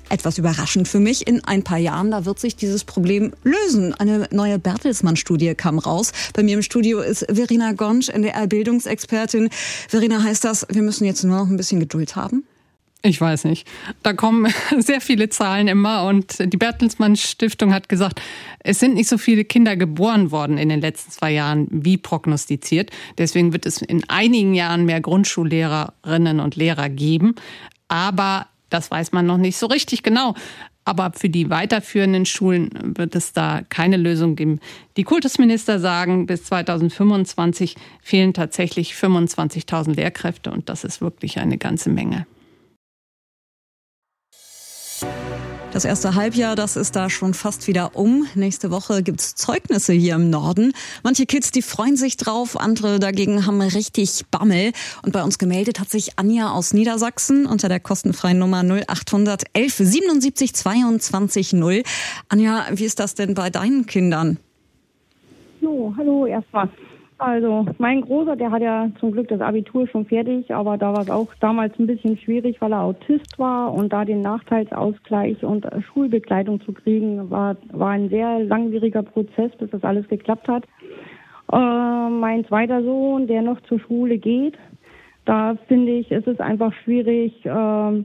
etwas überraschend für mich, in ein paar Jahren, da wird sich dieses Problem lösen. Eine neue Bertelsmann-Studie kam raus. Bei mir im Studio ist Verena Gonsch, NDR-Bildungsexpertin. Verena, heißt das, wir müssen jetzt nur noch ein bisschen Geduld haben? Ich weiß nicht. Da kommen sehr viele Zahlen immer und die Bertelsmann Stiftung hat gesagt, es sind nicht so viele Kinder geboren worden in den letzten zwei Jahren wie prognostiziert. Deswegen wird es in einigen Jahren mehr Grundschullehrerinnen und Lehrer geben. Aber das weiß man noch nicht so richtig genau. Aber für die weiterführenden Schulen wird es da keine Lösung geben. Die Kultusminister sagen, bis 2025 fehlen tatsächlich 25.000 Lehrkräfte und das ist wirklich eine ganze Menge. Das erste Halbjahr, das ist da schon fast wieder um. Nächste Woche gibt's Zeugnisse hier im Norden. Manche Kids, die freuen sich drauf, andere dagegen haben richtig Bammel. Und bei uns gemeldet hat sich Anja aus Niedersachsen unter der kostenfreien Nummer 0800 11 77 22 0. Anja, wie ist das denn bei deinen Kindern? Jo, hallo erstmal. Also mein Großer, der hat ja zum Glück das Abitur schon fertig, aber da war es auch damals ein bisschen schwierig, weil er Autist war und da den Nachteilsausgleich und Schulbegleitung zu kriegen, war, war ein sehr langwieriger Prozess, bis das alles geklappt hat. Äh, mein zweiter Sohn, der noch zur Schule geht, da finde ich, ist es einfach schwierig, äh,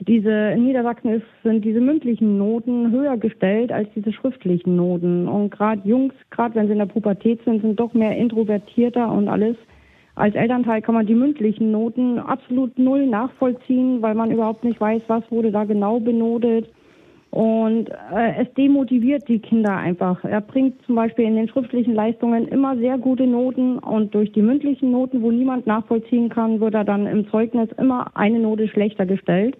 diese in Niedersachsen ist, sind diese mündlichen Noten höher gestellt als diese schriftlichen Noten. Und gerade Jungs, gerade wenn sie in der Pubertät sind, sind doch mehr introvertierter und alles. Als Elternteil kann man die mündlichen Noten absolut null nachvollziehen, weil man überhaupt nicht weiß, was wurde da genau benotet. Und äh, es demotiviert die Kinder einfach. Er bringt zum Beispiel in den schriftlichen Leistungen immer sehr gute Noten und durch die mündlichen Noten, wo niemand nachvollziehen kann, wird er dann im Zeugnis immer eine Note schlechter gestellt.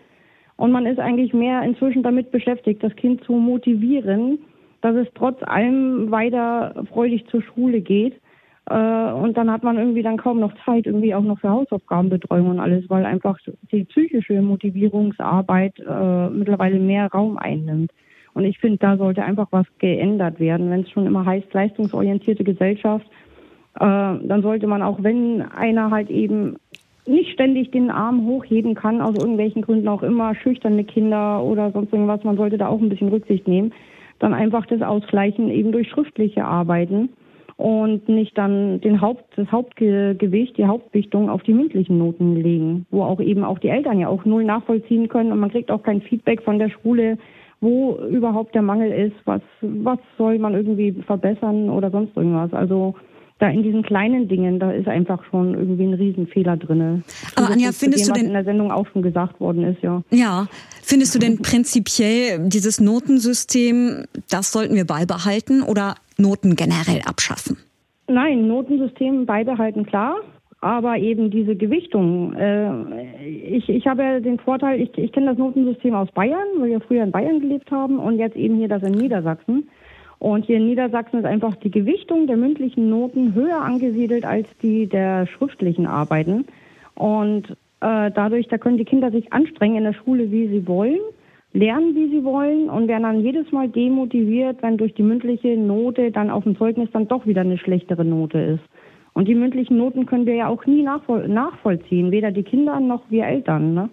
Und man ist eigentlich mehr inzwischen damit beschäftigt, das Kind zu motivieren, dass es trotz allem weiter freudig zur Schule geht. Äh, und dann hat man irgendwie dann kaum noch Zeit, irgendwie auch noch für Hausaufgabenbetreuung und alles, weil einfach die psychische Motivierungsarbeit äh, mittlerweile mehr Raum einnimmt. Und ich finde, da sollte einfach was geändert werden. Wenn es schon immer heißt, leistungsorientierte Gesellschaft, äh, dann sollte man auch, wenn einer halt eben nicht ständig den Arm hochheben kann, aus irgendwelchen Gründen auch immer, schüchterne Kinder oder sonst irgendwas, man sollte da auch ein bisschen Rücksicht nehmen, dann einfach das Ausgleichen eben durch schriftliche Arbeiten und nicht dann den Haupt, das Hauptgewicht, die Hauptwichtung auf die mündlichen Noten legen, wo auch eben auch die Eltern ja auch null nachvollziehen können und man kriegt auch kein Feedback von der Schule, wo überhaupt der Mangel ist, was, was soll man irgendwie verbessern oder sonst irgendwas. Also da in diesen kleinen Dingen, da ist einfach schon irgendwie ein Riesenfehler drin. Aber Anja, findest dem, du denn in der Sendung auch schon gesagt worden ist, ja? Ja, findest du denn prinzipiell dieses Notensystem, das sollten wir beibehalten oder Noten generell abschaffen? Nein, Notensystem beibehalten klar, aber eben diese Gewichtung. Äh, ich, ich habe ja den Vorteil, ich, ich kenne das Notensystem aus Bayern, weil wir früher in Bayern gelebt haben und jetzt eben hier das in Niedersachsen. Und hier in Niedersachsen ist einfach die Gewichtung der mündlichen Noten höher angesiedelt als die der schriftlichen Arbeiten. Und äh, dadurch, da können die Kinder sich anstrengen in der Schule, wie sie wollen, lernen, wie sie wollen und werden dann jedes Mal demotiviert, wenn durch die mündliche Note dann auf dem Zeugnis dann doch wieder eine schlechtere Note ist. Und die mündlichen Noten können wir ja auch nie nachvoll nachvollziehen, weder die Kinder noch wir Eltern. Ne?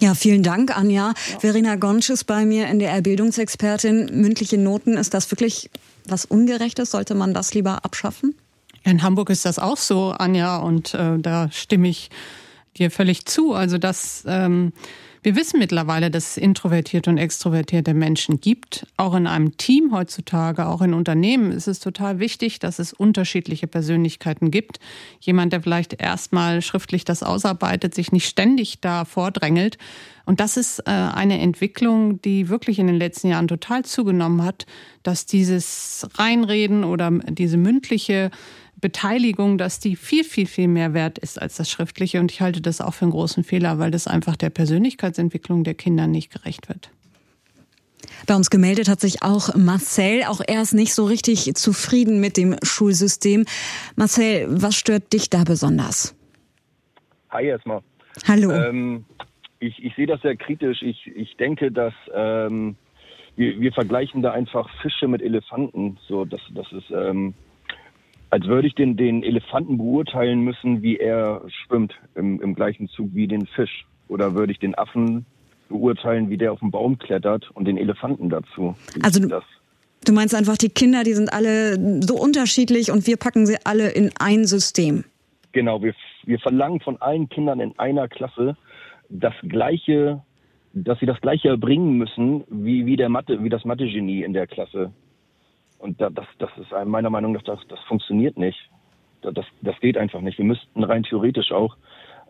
Ja, vielen Dank, Anja. Ja. Verena Gonsch ist bei mir, NDR-Bildungsexpertin. Mündliche Noten, ist das wirklich was Ungerechtes? Sollte man das lieber abschaffen? In Hamburg ist das auch so, Anja, und äh, da stimme ich dir völlig zu. Also, dass. Ähm, wir wissen mittlerweile, dass es introvertierte und extrovertierte Menschen gibt. Auch in einem Team heutzutage, auch in Unternehmen ist es total wichtig, dass es unterschiedliche Persönlichkeiten gibt. Jemand, der vielleicht erstmal schriftlich das ausarbeitet, sich nicht ständig da vordrängelt. Und das ist äh, eine Entwicklung, die wirklich in den letzten Jahren total zugenommen hat, dass dieses Reinreden oder diese mündliche Beteiligung, dass die viel, viel, viel mehr wert ist als das Schriftliche. Und ich halte das auch für einen großen Fehler, weil das einfach der Persönlichkeitsentwicklung der Kinder nicht gerecht wird. Bei uns gemeldet hat sich auch Marcel. Auch er ist nicht so richtig zufrieden mit dem Schulsystem. Marcel, was stört dich da besonders? Hi erstmal. Hallo. Ähm, ich, ich sehe das sehr kritisch. Ich, ich denke, dass ähm, wir, wir vergleichen da einfach Fische mit Elefanten. So, das, das ist ähm, als würde ich den, den Elefanten beurteilen müssen, wie er schwimmt im, im gleichen Zug wie den Fisch. Oder würde ich den Affen beurteilen, wie der auf den Baum klettert und den Elefanten dazu. Also du, du meinst einfach, die Kinder, die sind alle so unterschiedlich und wir packen sie alle in ein System. Genau, wir, wir verlangen von allen Kindern in einer Klasse das gleiche, dass sie das gleiche erbringen müssen wie, wie der Mathe, wie das Mathe-Genie in der Klasse. Und das, das ist meiner Meinung nach, das, das funktioniert nicht. Das, das geht einfach nicht. Wir müssten rein theoretisch auch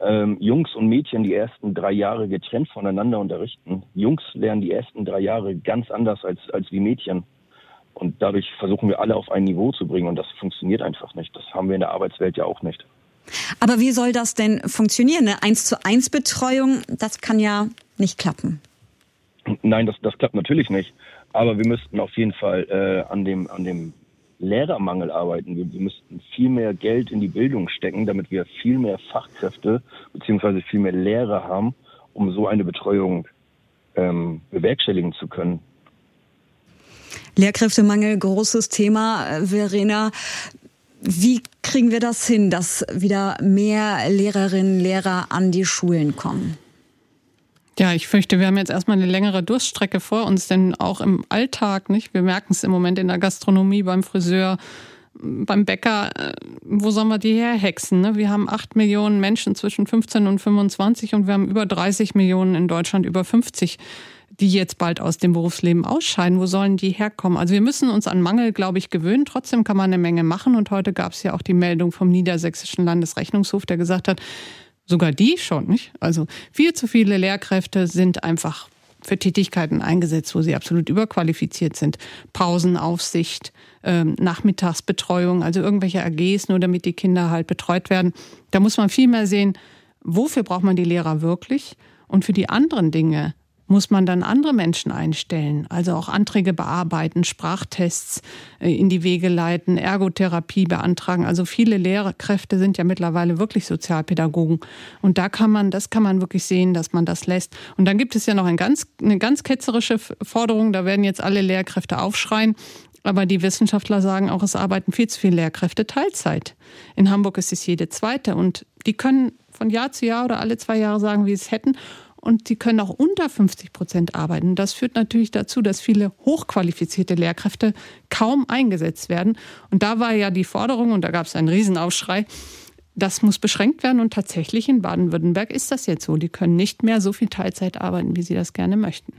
ähm, Jungs und Mädchen die ersten drei Jahre getrennt voneinander unterrichten. Jungs lernen die ersten drei Jahre ganz anders als, als wie Mädchen. Und dadurch versuchen wir alle auf ein Niveau zu bringen. Und das funktioniert einfach nicht. Das haben wir in der Arbeitswelt ja auch nicht. Aber wie soll das denn funktionieren? Eine 1 zu 1 Betreuung, das kann ja nicht klappen. Nein, das, das klappt natürlich nicht. Aber wir müssten auf jeden Fall äh, an, dem, an dem Lehrermangel arbeiten. Wir, wir müssten viel mehr Geld in die Bildung stecken, damit wir viel mehr Fachkräfte beziehungsweise viel mehr Lehrer haben, um so eine Betreuung ähm, bewerkstelligen zu können. Lehrkräftemangel, großes Thema, äh, Verena. Wie kriegen wir das hin, dass wieder mehr Lehrerinnen und Lehrer an die Schulen kommen? Ja, ich fürchte, wir haben jetzt erstmal eine längere Durststrecke vor uns, denn auch im Alltag, nicht? Wir merken es im Moment in der Gastronomie, beim Friseur, beim Bäcker, äh, wo sollen wir die herhexen? Ne? Wir haben acht Millionen Menschen zwischen 15 und 25 und wir haben über 30 Millionen in Deutschland über 50 die jetzt bald aus dem Berufsleben ausscheiden, wo sollen die herkommen? Also wir müssen uns an Mangel, glaube ich, gewöhnen. Trotzdem kann man eine Menge machen. Und heute gab es ja auch die Meldung vom Niedersächsischen Landesrechnungshof, der gesagt hat, sogar die schon, nicht? Also viel zu viele Lehrkräfte sind einfach für Tätigkeiten eingesetzt, wo sie absolut überqualifiziert sind. Pausenaufsicht, ähm, Nachmittagsbetreuung, also irgendwelche AGs, nur damit die Kinder halt betreut werden. Da muss man viel mehr sehen, wofür braucht man die Lehrer wirklich? Und für die anderen Dinge, muss man dann andere Menschen einstellen, also auch Anträge bearbeiten, Sprachtests äh, in die Wege leiten, Ergotherapie beantragen. Also viele Lehrkräfte sind ja mittlerweile wirklich Sozialpädagogen. Und da kann man, das kann man wirklich sehen, dass man das lässt. Und dann gibt es ja noch ein ganz, eine ganz ketzerische Forderung, da werden jetzt alle Lehrkräfte aufschreien. Aber die Wissenschaftler sagen auch, es arbeiten viel zu viele Lehrkräfte Teilzeit. In Hamburg ist es jede zweite und die können von Jahr zu Jahr oder alle zwei Jahre sagen, wie sie es hätten und sie können auch unter 50 Prozent arbeiten. Das führt natürlich dazu, dass viele hochqualifizierte Lehrkräfte kaum eingesetzt werden. Und da war ja die Forderung, und da gab es einen Riesenaufschrei, das muss beschränkt werden. Und tatsächlich in Baden-Württemberg ist das jetzt so. Die können nicht mehr so viel Teilzeit arbeiten, wie sie das gerne möchten.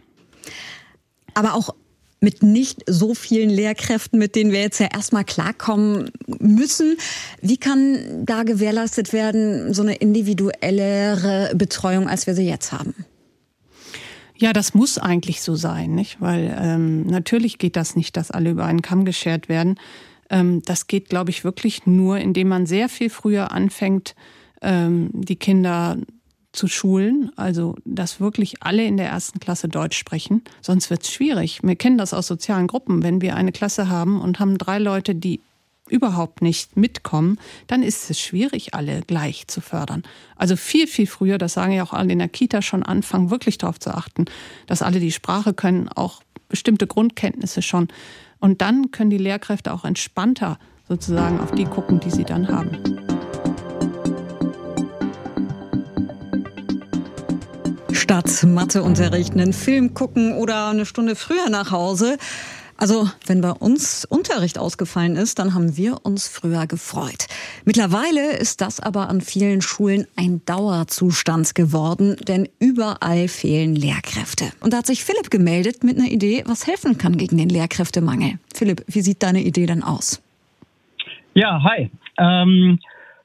Aber auch mit nicht so vielen Lehrkräften, mit denen wir jetzt ja erstmal klarkommen müssen. Wie kann da gewährleistet werden, so eine individuellere Betreuung, als wir sie jetzt haben? Ja, das muss eigentlich so sein, nicht? Weil ähm, natürlich geht das nicht, dass alle über einen Kamm geschert werden. Ähm, das geht, glaube ich, wirklich nur, indem man sehr viel früher anfängt, ähm, die Kinder zu schulen, also dass wirklich alle in der ersten Klasse Deutsch sprechen, sonst wird es schwierig. Wir kennen das aus sozialen Gruppen. Wenn wir eine Klasse haben und haben drei Leute, die überhaupt nicht mitkommen, dann ist es schwierig, alle gleich zu fördern. Also viel, viel früher, das sagen ja auch alle in der Kita schon anfangen, wirklich darauf zu achten, dass alle die Sprache können, auch bestimmte Grundkenntnisse schon. Und dann können die Lehrkräfte auch entspannter sozusagen auf die gucken, die sie dann haben. Statt Matheunterricht einen Film gucken oder eine Stunde früher nach Hause. Also, wenn bei uns Unterricht ausgefallen ist, dann haben wir uns früher gefreut. Mittlerweile ist das aber an vielen Schulen ein Dauerzustand geworden, denn überall fehlen Lehrkräfte. Und da hat sich Philipp gemeldet mit einer Idee, was helfen kann gegen den Lehrkräftemangel. Philipp, wie sieht deine Idee denn aus? Ja, hi. Ähm,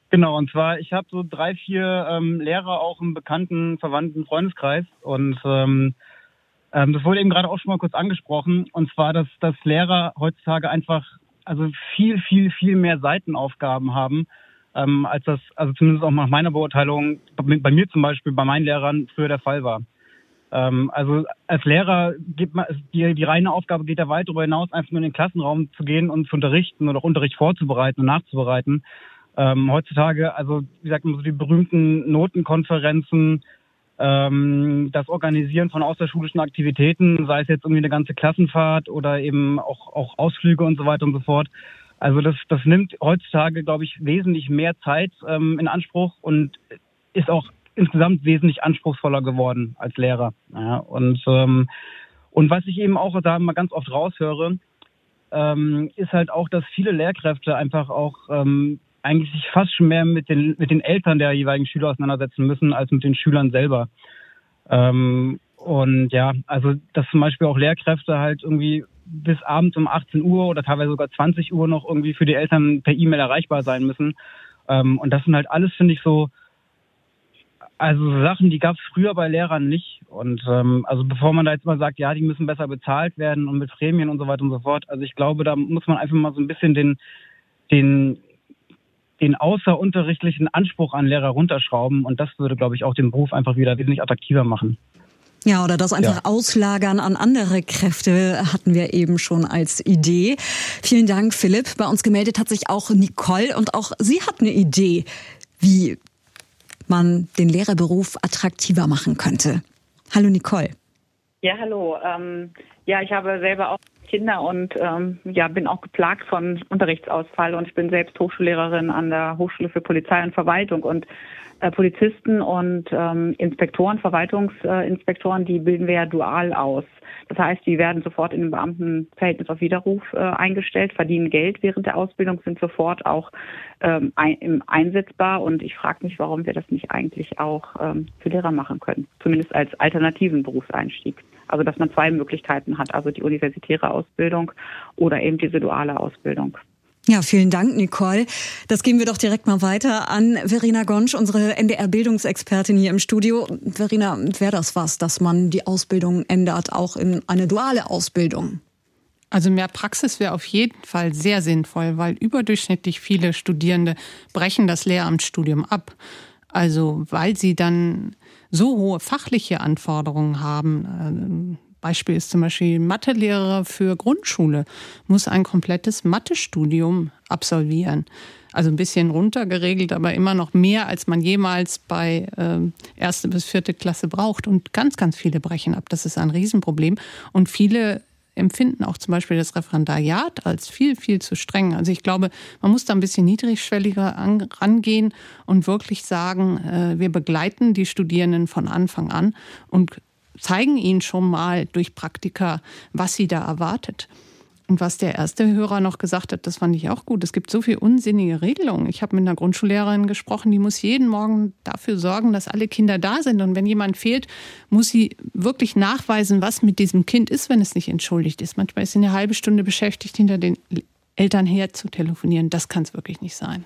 Genau, und zwar, ich habe so drei, vier ähm, Lehrer auch im bekannten, verwandten Freundeskreis und ähm, ähm, das wurde eben gerade auch schon mal kurz angesprochen, und zwar, dass, dass Lehrer heutzutage einfach also viel, viel, viel mehr Seitenaufgaben haben, ähm, als das, also zumindest auch nach meiner Beurteilung, bei, bei mir zum Beispiel, bei meinen Lehrern früher der Fall war. Ähm, also als Lehrer gibt man die, die reine Aufgabe geht ja weit darüber hinaus, einfach nur in den Klassenraum zu gehen und zu unterrichten oder auch Unterricht vorzubereiten und nachzubereiten. Ähm, heutzutage, also wie sagt man so die berühmten Notenkonferenzen, ähm, das Organisieren von außerschulischen Aktivitäten, sei es jetzt irgendwie eine ganze Klassenfahrt oder eben auch, auch Ausflüge und so weiter und so fort. Also das, das nimmt heutzutage, glaube ich, wesentlich mehr Zeit ähm, in Anspruch und ist auch insgesamt wesentlich anspruchsvoller geworden als Lehrer. Ja, und, ähm, und was ich eben auch da mal ganz oft raushöre, ähm, ist halt auch, dass viele Lehrkräfte einfach auch ähm, eigentlich sich fast schon mehr mit den, mit den Eltern der jeweiligen Schüler auseinandersetzen müssen, als mit den Schülern selber. Ähm, und ja, also dass zum Beispiel auch Lehrkräfte halt irgendwie bis abends um 18 Uhr oder teilweise sogar 20 Uhr noch irgendwie für die Eltern per E-Mail erreichbar sein müssen. Ähm, und das sind halt alles, finde ich, so, also Sachen, die gab es früher bei Lehrern nicht. Und ähm, also bevor man da jetzt mal sagt, ja, die müssen besser bezahlt werden und mit Prämien und so weiter und so fort. Also ich glaube, da muss man einfach mal so ein bisschen den, den den außerunterrichtlichen Anspruch an Lehrer runterschrauben. Und das würde, glaube ich, auch den Beruf einfach wieder wesentlich attraktiver machen. Ja, oder das einfach ja. auslagern an andere Kräfte hatten wir eben schon als Idee. Vielen Dank, Philipp. Bei uns gemeldet hat sich auch Nicole und auch sie hat eine Idee, wie man den Lehrerberuf attraktiver machen könnte. Hallo Nicole. Ja, hallo. Ähm, ja, ich habe selber auch Kinder und ähm, ja, bin auch geplagt von Unterrichtsausfall und ich bin selbst Hochschullehrerin an der Hochschule für Polizei und Verwaltung und äh, Polizisten und ähm, Inspektoren, Verwaltungsinspektoren, die bilden wir ja dual aus. Das heißt, die werden sofort in dem Beamtenverhältnis auf Widerruf äh, eingestellt, verdienen Geld während der Ausbildung, sind sofort auch ähm, ein, einsetzbar. Und ich frage mich, warum wir das nicht eigentlich auch ähm, für Lehrer machen können, zumindest als alternativen Berufseinstieg. Also dass man zwei Möglichkeiten hat, also die universitäre Ausbildung oder eben diese duale Ausbildung. Ja, vielen Dank, Nicole. Das geben wir doch direkt mal weiter an Verena Gonsch, unsere NDR-Bildungsexpertin hier im Studio. Verena, wäre das was, dass man die Ausbildung ändert, auch in eine duale Ausbildung? Also mehr Praxis wäre auf jeden Fall sehr sinnvoll, weil überdurchschnittlich viele Studierende brechen das Lehramtsstudium ab. Also weil sie dann so hohe fachliche Anforderungen haben. Beispiel ist zum Beispiel Mathelehrer für Grundschule muss ein komplettes Mathestudium absolvieren. Also ein bisschen runtergeregelt, aber immer noch mehr, als man jemals bei äh, erste bis vierte Klasse braucht. Und ganz, ganz viele brechen ab. Das ist ein Riesenproblem. Und viele empfinden auch zum Beispiel das Referendariat als viel, viel zu streng. Also ich glaube, man muss da ein bisschen niedrigschwelliger rangehen und wirklich sagen, äh, wir begleiten die Studierenden von Anfang an und zeigen ihnen schon mal durch Praktika, was sie da erwartet. Und was der erste Hörer noch gesagt hat, das fand ich auch gut. Es gibt so viel unsinnige Regelungen. Ich habe mit einer Grundschullehrerin gesprochen, die muss jeden Morgen dafür sorgen, dass alle Kinder da sind. Und wenn jemand fehlt, muss sie wirklich nachweisen, was mit diesem Kind ist, wenn es nicht entschuldigt ist. Manchmal ist sie eine halbe Stunde beschäftigt, hinter den Eltern her zu telefonieren. Das kann es wirklich nicht sein.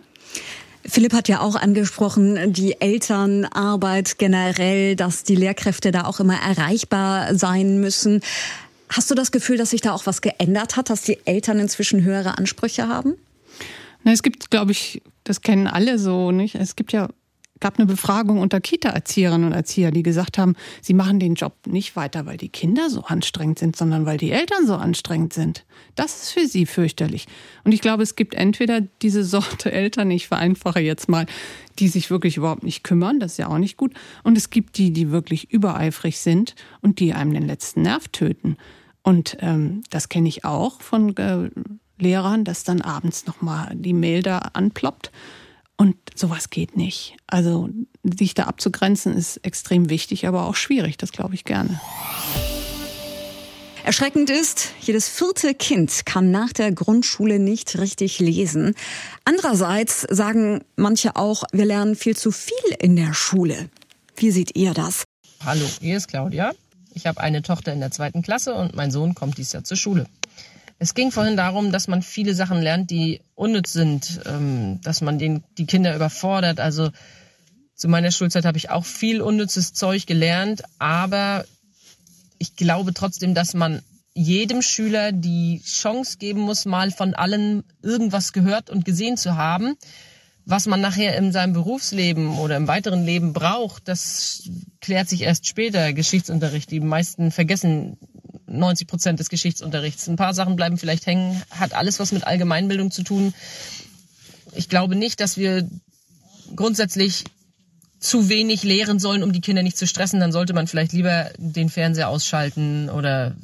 Philipp hat ja auch angesprochen, die Elternarbeit generell, dass die Lehrkräfte da auch immer erreichbar sein müssen. Hast du das Gefühl, dass sich da auch was geändert hat, dass die Eltern inzwischen höhere Ansprüche haben? Na, es gibt, glaube ich, das kennen alle so, nicht? Es gibt ja gab eine Befragung unter Kita-Erzieherinnen und Erzieher, die gesagt haben, sie machen den Job nicht weiter, weil die Kinder so anstrengend sind, sondern weil die Eltern so anstrengend sind. Das ist für sie fürchterlich. Und ich glaube, es gibt entweder diese Sorte Eltern, ich vereinfache jetzt mal, die sich wirklich überhaupt nicht kümmern, das ist ja auch nicht gut. Und es gibt die, die wirklich übereifrig sind und die einem den letzten Nerv töten. Und ähm, das kenne ich auch von äh, Lehrern, dass dann abends nochmal die Mail da anploppt. Und sowas geht nicht. Also sich da abzugrenzen ist extrem wichtig, aber auch schwierig, das glaube ich gerne. Erschreckend ist, jedes vierte Kind kann nach der Grundschule nicht richtig lesen. Andererseits sagen manche auch, wir lernen viel zu viel in der Schule. Wie seht ihr das? Hallo, hier ist Claudia. Ich habe eine Tochter in der zweiten Klasse und mein Sohn kommt dieses Jahr zur Schule. Es ging vorhin darum, dass man viele Sachen lernt, die unnütz sind, ähm, dass man den, die Kinder überfordert. Also zu meiner Schulzeit habe ich auch viel unnützes Zeug gelernt, aber ich glaube trotzdem, dass man jedem Schüler die Chance geben muss, mal von allen irgendwas gehört und gesehen zu haben. Was man nachher in seinem Berufsleben oder im weiteren Leben braucht, das klärt sich erst später. Geschichtsunterricht. Die meisten vergessen 90 Prozent des Geschichtsunterrichts. Ein paar Sachen bleiben vielleicht hängen, hat alles was mit Allgemeinbildung zu tun. Ich glaube nicht, dass wir grundsätzlich zu wenig lehren sollen, um die Kinder nicht zu stressen. Dann sollte man vielleicht lieber den Fernseher ausschalten oder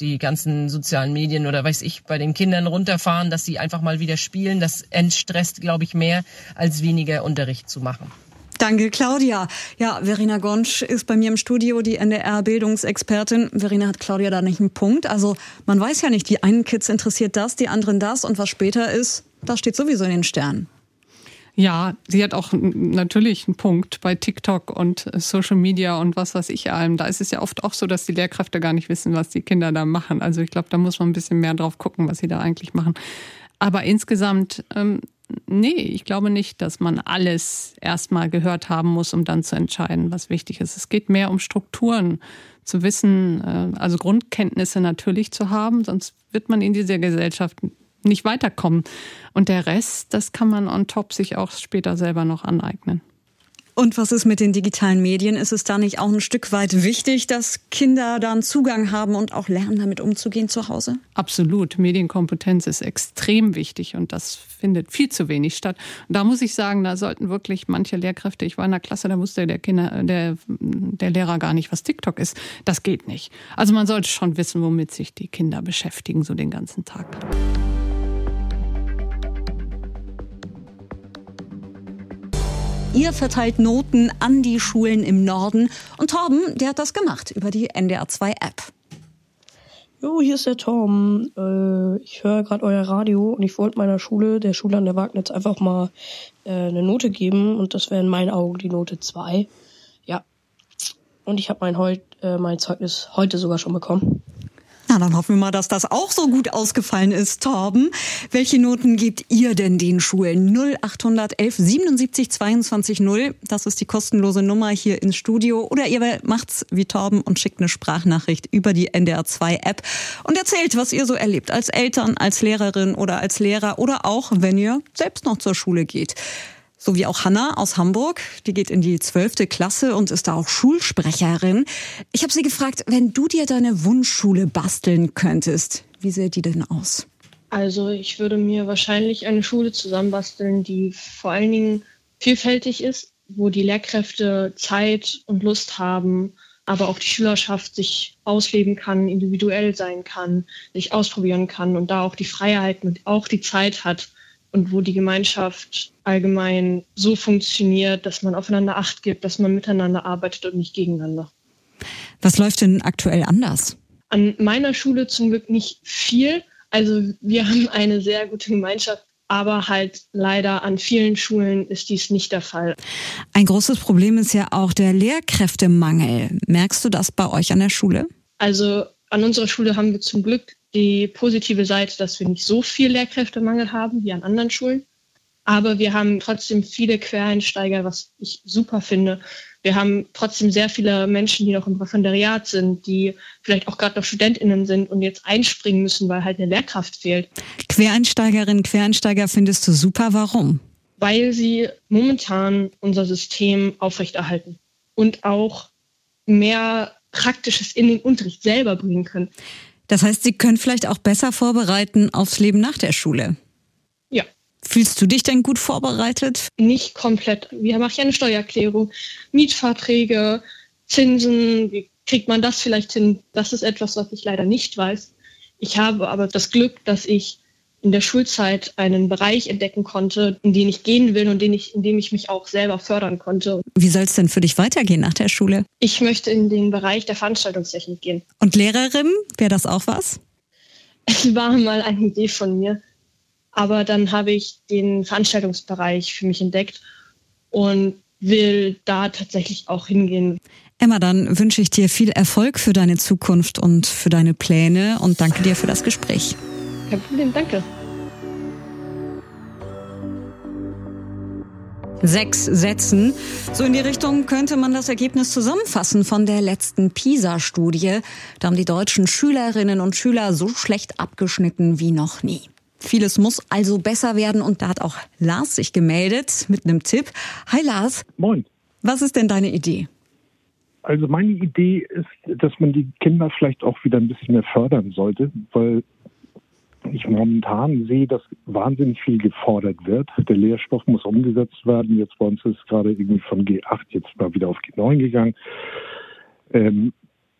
die ganzen sozialen Medien oder weiß ich bei den Kindern runterfahren, dass sie einfach mal wieder spielen. Das entstresst, glaube ich, mehr als weniger Unterricht zu machen. Danke, Claudia. Ja, Verena Gonsch ist bei mir im Studio, die NDR-Bildungsexpertin. Verena hat Claudia da nicht einen Punkt. Also man weiß ja nicht, die einen Kids interessiert das, die anderen das und was später ist, das steht sowieso in den Sternen. Ja, sie hat auch natürlich einen Punkt bei TikTok und Social Media und was weiß ich allem. Da ist es ja oft auch so, dass die Lehrkräfte gar nicht wissen, was die Kinder da machen. Also ich glaube, da muss man ein bisschen mehr drauf gucken, was sie da eigentlich machen. Aber insgesamt, ähm, nee, ich glaube nicht, dass man alles erstmal gehört haben muss, um dann zu entscheiden, was wichtig ist. Es geht mehr um Strukturen, zu wissen, äh, also Grundkenntnisse natürlich zu haben, sonst wird man in dieser Gesellschaft nicht weiterkommen. Und der Rest, das kann man on top sich auch später selber noch aneignen. Und was ist mit den digitalen Medien? Ist es da nicht auch ein Stück weit wichtig, dass Kinder dann Zugang haben und auch lernen, damit umzugehen zu Hause? Absolut. Medienkompetenz ist extrem wichtig und das findet viel zu wenig statt. Und da muss ich sagen, da sollten wirklich manche Lehrkräfte, ich war in der Klasse, da wusste der Kinder, der, der Lehrer gar nicht, was TikTok ist. Das geht nicht. Also man sollte schon wissen, womit sich die Kinder beschäftigen, so den ganzen Tag. Ihr verteilt Noten an die Schulen im Norden. Und Torben, der hat das gemacht über die NDR2-App. Jo, hier ist der Tom. Äh, ich höre gerade euer Radio und ich wollte meiner Schule, der Schule an der Wagnitz, einfach mal äh, eine Note geben und das wäre in meinen Augen die Note 2. Ja. und ich habe mein, Heut, äh, mein Zeugnis heute sogar schon bekommen. Na, dann hoffen wir mal, dass das auch so gut ausgefallen ist, Torben. Welche Noten gebt ihr denn den Schulen? 0811 77 22 0. Das ist die kostenlose Nummer hier ins Studio. Oder ihr macht's wie Torben und schickt eine Sprachnachricht über die NDR2 App und erzählt, was ihr so erlebt. Als Eltern, als Lehrerin oder als Lehrer oder auch, wenn ihr selbst noch zur Schule geht. So wie auch Hanna aus Hamburg. Die geht in die zwölfte Klasse und ist da auch Schulsprecherin. Ich habe sie gefragt, wenn du dir deine Wunschschule basteln könntest, wie sähe die denn aus? Also ich würde mir wahrscheinlich eine Schule zusammenbasteln, die vor allen Dingen vielfältig ist, wo die Lehrkräfte Zeit und Lust haben, aber auch die Schülerschaft sich ausleben kann, individuell sein kann, sich ausprobieren kann und da auch die Freiheit und auch die Zeit hat, und wo die Gemeinschaft allgemein so funktioniert, dass man aufeinander Acht gibt, dass man miteinander arbeitet und nicht gegeneinander. Was läuft denn aktuell anders? An meiner Schule zum Glück nicht viel. Also wir haben eine sehr gute Gemeinschaft, aber halt leider an vielen Schulen ist dies nicht der Fall. Ein großes Problem ist ja auch der Lehrkräftemangel. Merkst du das bei euch an der Schule? Also an unserer Schule haben wir zum Glück die positive Seite, dass wir nicht so viel Lehrkräftemangel haben wie an anderen Schulen. Aber wir haben trotzdem viele Quereinsteiger, was ich super finde. Wir haben trotzdem sehr viele Menschen, die noch im Referendariat sind, die vielleicht auch gerade noch StudentInnen sind und jetzt einspringen müssen, weil halt eine Lehrkraft fehlt. Quereinsteigerinnen, Quereinsteiger findest du super. Warum? Weil sie momentan unser System aufrechterhalten und auch mehr Praktisches in den Unterricht selber bringen können. Das heißt, Sie können vielleicht auch besser vorbereiten aufs Leben nach der Schule. Ja. Fühlst du dich denn gut vorbereitet? Nicht komplett. Wir machen ja eine Steuererklärung, Mietverträge, Zinsen. Wie kriegt man das vielleicht hin? Das ist etwas, was ich leider nicht weiß. Ich habe aber das Glück, dass ich in der Schulzeit einen Bereich entdecken konnte, in den ich gehen will und den ich, in dem ich mich auch selber fördern konnte. Wie soll es denn für dich weitergehen nach der Schule? Ich möchte in den Bereich der Veranstaltungstechnik gehen. Und Lehrerin, wäre das auch was? Es war mal eine Idee von mir, aber dann habe ich den Veranstaltungsbereich für mich entdeckt und will da tatsächlich auch hingehen. Emma, dann wünsche ich dir viel Erfolg für deine Zukunft und für deine Pläne und danke dir für das Gespräch. Kein Problem, danke. Sechs Sätzen. So in die Richtung könnte man das Ergebnis zusammenfassen von der letzten PISA-Studie. Da haben die deutschen Schülerinnen und Schüler so schlecht abgeschnitten wie noch nie. Vieles muss also besser werden und da hat auch Lars sich gemeldet mit einem Tipp. Hi Lars. Moin. Was ist denn deine Idee? Also meine Idee ist, dass man die Kinder vielleicht auch wieder ein bisschen mehr fördern sollte, weil ich momentan sehe, dass wahnsinnig viel gefordert wird. Der Lehrstoff muss umgesetzt werden. Jetzt bei uns ist es gerade irgendwie von G8 jetzt mal wieder auf G9 gegangen. Ähm,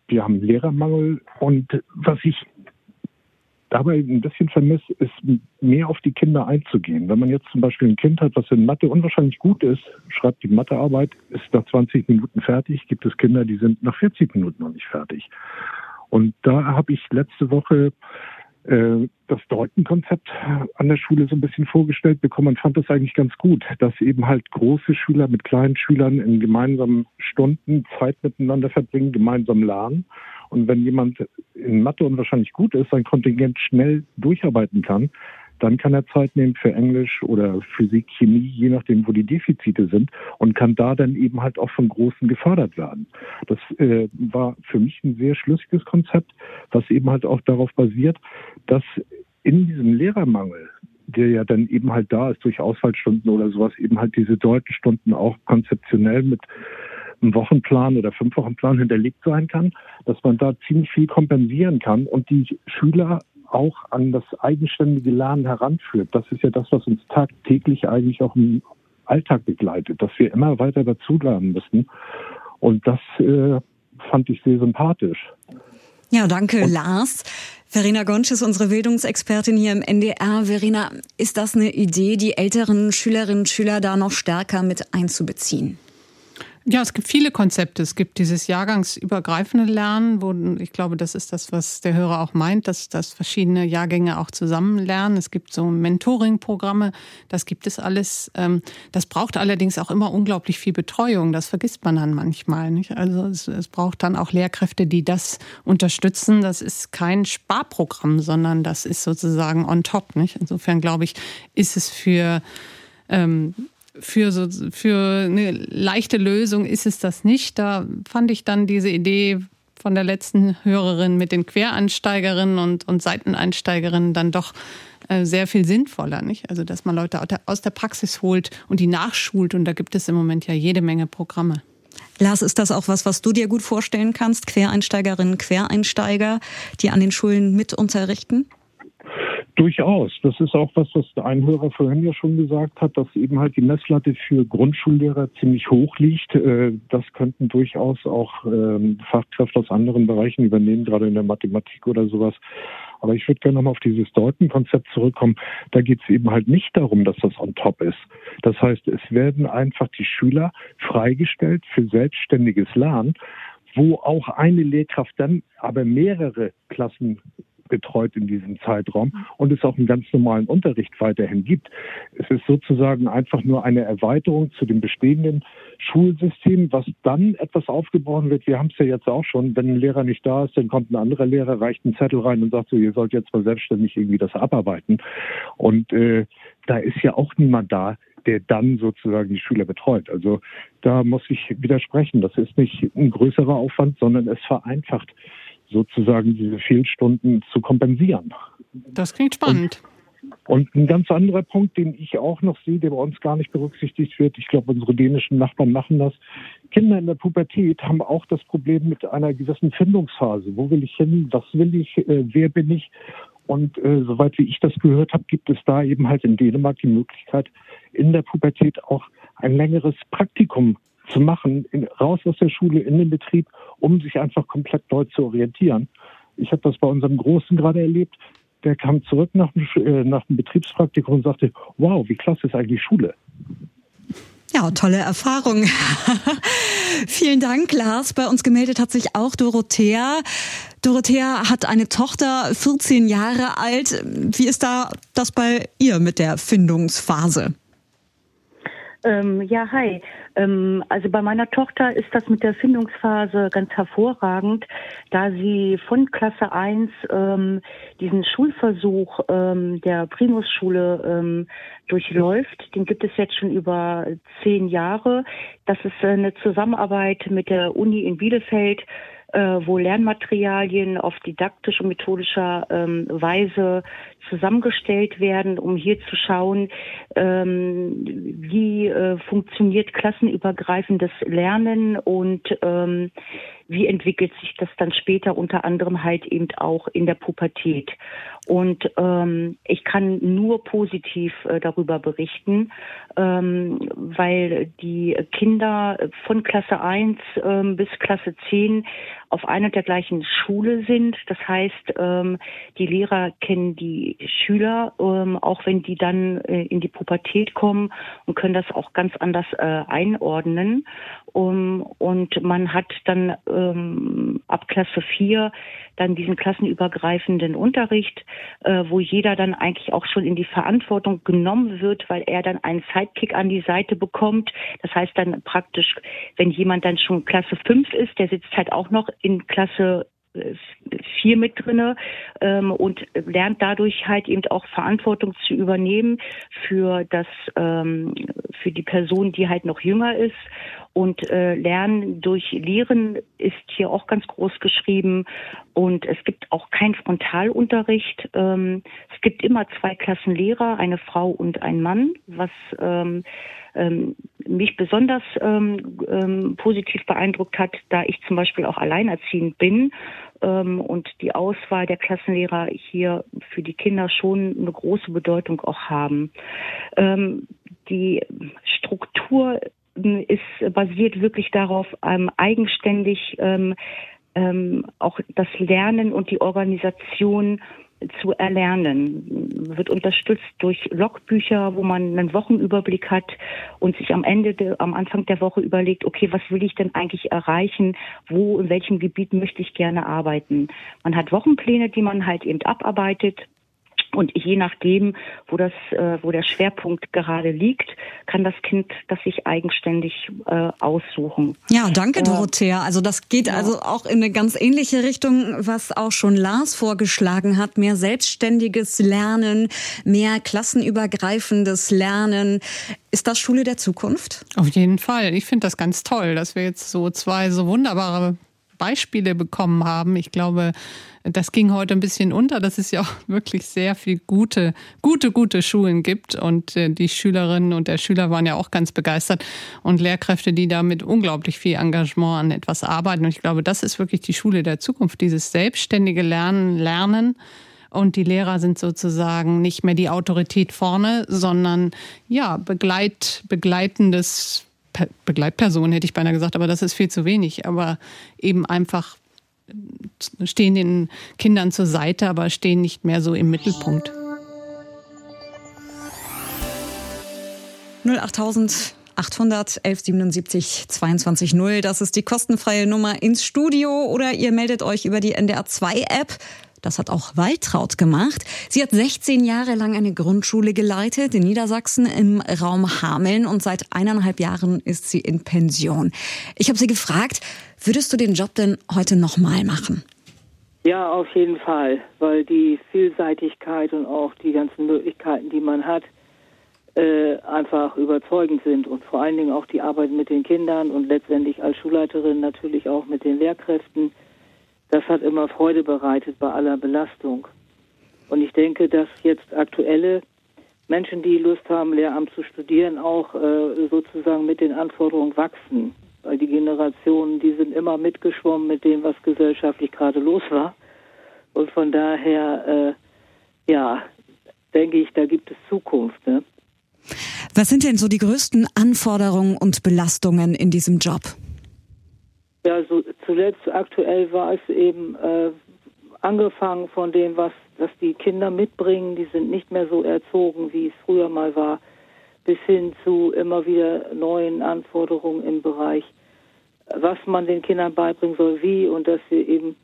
wir haben Lehrermangel und was ich dabei ein bisschen vermisse, ist mehr auf die Kinder einzugehen. Wenn man jetzt zum Beispiel ein Kind hat, was in Mathe unwahrscheinlich gut ist, schreibt die Mathearbeit, ist nach 20 Minuten fertig, gibt es Kinder, die sind nach 40 Minuten noch nicht fertig. Und da habe ich letzte Woche das Deutenkonzept an der Schule so ein bisschen vorgestellt bekommen und fand das eigentlich ganz gut, dass eben halt große Schüler mit kleinen Schülern in gemeinsamen Stunden Zeit miteinander verbringen, gemeinsam lernen. Und wenn jemand in Mathe unwahrscheinlich gut ist, sein Kontingent schnell durcharbeiten kann, dann kann er Zeit nehmen für Englisch oder Physik, Chemie, je nachdem, wo die Defizite sind und kann da dann eben halt auch von Großen gefördert werden. Das äh, war für mich ein sehr schlüssiges Konzept, was eben halt auch darauf basiert, dass in diesem Lehrermangel, der ja dann eben halt da ist durch Ausfallstunden oder sowas, eben halt diese Deutenstunden auch konzeptionell mit einem Wochenplan oder fünf Wochenplan hinterlegt sein kann, dass man da ziemlich viel kompensieren kann und die Schüler auch an das eigenständige Lernen heranführt. Das ist ja das, was uns tagtäglich eigentlich auch im Alltag begleitet, dass wir immer weiter dazulernen müssen. Und das äh, fand ich sehr sympathisch. Ja, danke, Und Lars. Verena Gonsch ist unsere Bildungsexpertin hier im NDR. Verena, ist das eine Idee, die älteren Schülerinnen und Schüler da noch stärker mit einzubeziehen? Ja, es gibt viele Konzepte. Es gibt dieses jahrgangsübergreifende Lernen, wo ich glaube, das ist das, was der Hörer auch meint, dass, dass verschiedene Jahrgänge auch zusammen lernen. Es gibt so Mentoring-Programme, das gibt es alles. Ähm, das braucht allerdings auch immer unglaublich viel Betreuung. Das vergisst man dann manchmal. Nicht? Also es, es braucht dann auch Lehrkräfte, die das unterstützen. Das ist kein Sparprogramm, sondern das ist sozusagen on top. Nicht? Insofern glaube ich, ist es für ähm, für, so, für eine leichte Lösung ist es das nicht. Da fand ich dann diese Idee von der letzten Hörerin mit den Quereinsteigerinnen und, und Seiteneinsteigerinnen dann doch äh, sehr viel sinnvoller, nicht? Also, dass man Leute aus der Praxis holt und die nachschult. Und da gibt es im Moment ja jede Menge Programme. Lars, ist das auch was, was du dir gut vorstellen kannst? Quereinsteigerinnen, Quereinsteiger, die an den Schulen mit unterrichten? Durchaus. Das ist auch was, was ein Hörer vorhin ja schon gesagt hat, dass eben halt die Messlatte für Grundschullehrer ziemlich hoch liegt. Äh, das könnten durchaus auch ähm, Fachkräfte aus anderen Bereichen übernehmen, gerade in der Mathematik oder sowas. Aber ich würde gerne nochmal auf dieses Deutenkonzept zurückkommen. Da geht es eben halt nicht darum, dass das on top ist. Das heißt, es werden einfach die Schüler freigestellt für selbstständiges Lernen, wo auch eine Lehrkraft dann aber mehrere Klassen betreut in diesem Zeitraum und es auch einen ganz normalen Unterricht weiterhin gibt. Es ist sozusagen einfach nur eine Erweiterung zu dem bestehenden Schulsystem, was dann etwas aufgebrochen wird. Wir haben es ja jetzt auch schon, wenn ein Lehrer nicht da ist, dann kommt ein anderer Lehrer, reicht einen Zettel rein und sagt so, ihr sollt jetzt mal selbstständig irgendwie das abarbeiten. Und äh, da ist ja auch niemand da, der dann sozusagen die Schüler betreut. Also da muss ich widersprechen. Das ist nicht ein größerer Aufwand, sondern es vereinfacht sozusagen diese Fehlstunden zu kompensieren. Das klingt spannend. Und, und ein ganz anderer Punkt, den ich auch noch sehe, der bei uns gar nicht berücksichtigt wird, ich glaube, unsere dänischen Nachbarn machen das. Kinder in der Pubertät haben auch das Problem mit einer gewissen Findungsphase. Wo will ich hin? Was will ich? Äh, wer bin ich? Und äh, soweit wie ich das gehört habe, gibt es da eben halt in Dänemark die Möglichkeit, in der Pubertät auch ein längeres Praktikum zu machen, in, raus aus der Schule in den Betrieb, um sich einfach komplett neu zu orientieren. Ich habe das bei unserem Großen gerade erlebt. Der kam zurück nach dem, äh, nach dem Betriebspraktikum und sagte, wow, wie klasse ist eigentlich Schule. Ja, tolle Erfahrung. Vielen Dank, Lars. Bei uns gemeldet hat sich auch Dorothea. Dorothea hat eine Tochter, 14 Jahre alt. Wie ist da das bei ihr mit der Findungsphase? Ähm, ja, hi. Ähm, also bei meiner Tochter ist das mit der Findungsphase ganz hervorragend, da sie von Klasse 1 ähm, diesen Schulversuch ähm, der Primusschule ähm, durchläuft. Den gibt es jetzt schon über zehn Jahre. Das ist eine Zusammenarbeit mit der Uni in Bielefeld äh, wo Lernmaterialien auf didaktisch und methodischer ähm, Weise zusammengestellt werden, um hier zu schauen, ähm, wie äh, funktioniert klassenübergreifendes Lernen und ähm, wie entwickelt sich das dann später unter anderem halt eben auch in der Pubertät. Und ähm, ich kann nur positiv äh, darüber berichten, ähm, weil die Kinder von Klasse 1 ähm, bis Klasse 10 auf einer der gleichen Schule sind. Das heißt, ähm, die Lehrer kennen die Schüler, ähm, auch wenn die dann äh, in die Pubertät kommen und können das auch ganz anders äh, einordnen. Um, und man hat dann ähm, ab Klasse 4 dann diesen klassenübergreifenden Unterricht, äh, wo jeder dann eigentlich auch schon in die Verantwortung genommen wird, weil er dann einen Sidekick an die Seite bekommt. Das heißt dann praktisch, wenn jemand dann schon Klasse 5 ist, der sitzt halt auch noch in Klasse viel mit drinne ähm, und lernt dadurch halt eben auch Verantwortung zu übernehmen für das ähm, für die Person, die halt noch jünger ist und äh, Lernen durch Lehren ist hier auch ganz groß geschrieben und es gibt auch kein Frontalunterricht. Ähm, es gibt immer zwei Klassen Lehrer, eine Frau und ein Mann, was ähm, ähm, mich besonders ähm, ähm, positiv beeindruckt hat, da ich zum Beispiel auch alleinerziehend bin ähm, und die Auswahl der Klassenlehrer hier für die Kinder schon eine große Bedeutung auch haben. Ähm, die Struktur ähm, ist basiert wirklich darauf, eigenständig auch das Lernen und die Organisation zu erlernen. Wird unterstützt durch Logbücher, wo man einen Wochenüberblick hat und sich am Ende, de, am Anfang der Woche überlegt, okay, was will ich denn eigentlich erreichen? Wo, in welchem Gebiet möchte ich gerne arbeiten? Man hat Wochenpläne, die man halt eben abarbeitet und je nachdem, wo das, äh, wo der Schwerpunkt gerade liegt, kann das Kind das sich eigenständig äh, aussuchen. Ja, danke, Dorothea. Also das geht ja. also auch in eine ganz ähnliche Richtung, was auch schon Lars vorgeschlagen hat. Mehr selbstständiges Lernen, mehr klassenübergreifendes Lernen. Ist das Schule der Zukunft? Auf jeden Fall. Ich finde das ganz toll, dass wir jetzt so zwei so wunderbare Beispiele bekommen haben. Ich glaube, das ging heute ein bisschen unter, dass es ja auch wirklich sehr viel gute, gute, gute Schulen gibt. Und äh, die Schülerinnen und der Schüler waren ja auch ganz begeistert. Und Lehrkräfte, die da mit unglaublich viel Engagement an etwas arbeiten. Und ich glaube, das ist wirklich die Schule der Zukunft, dieses selbstständige Lernen, Lernen. Und die Lehrer sind sozusagen nicht mehr die Autorität vorne, sondern ja, begleit, begleitendes Begleitperson, hätte ich beinahe gesagt, aber das ist viel zu wenig. Aber eben einfach stehen den Kindern zur Seite, aber stehen nicht mehr so im Mittelpunkt. 08000 800 1177 22 0. Das ist die kostenfreie Nummer ins Studio oder ihr meldet euch über die NDR 2 App. Das hat auch Waltraud gemacht. Sie hat 16 Jahre lang eine Grundschule geleitet in Niedersachsen im Raum Hameln und seit eineinhalb Jahren ist sie in Pension. Ich habe sie gefragt, würdest du den Job denn heute nochmal machen? Ja, auf jeden Fall, weil die Vielseitigkeit und auch die ganzen Möglichkeiten, die man hat, äh, einfach überzeugend sind und vor allen Dingen auch die Arbeit mit den Kindern und letztendlich als Schulleiterin natürlich auch mit den Lehrkräften das hat immer Freude bereitet bei aller Belastung. Und ich denke, dass jetzt aktuelle Menschen, die Lust haben, Lehramt zu studieren, auch äh, sozusagen mit den Anforderungen wachsen. Weil die Generationen, die sind immer mitgeschwommen mit dem, was gesellschaftlich gerade los war. Und von daher, äh, ja, denke ich, da gibt es Zukunft. Ne? Was sind denn so die größten Anforderungen und Belastungen in diesem Job? Ja, so zuletzt aktuell war es eben äh, angefangen von dem, was, was die Kinder mitbringen. Die sind nicht mehr so erzogen, wie es früher mal war, bis hin zu immer wieder neuen Anforderungen im Bereich, was man den Kindern beibringen soll, wie und dass wir eben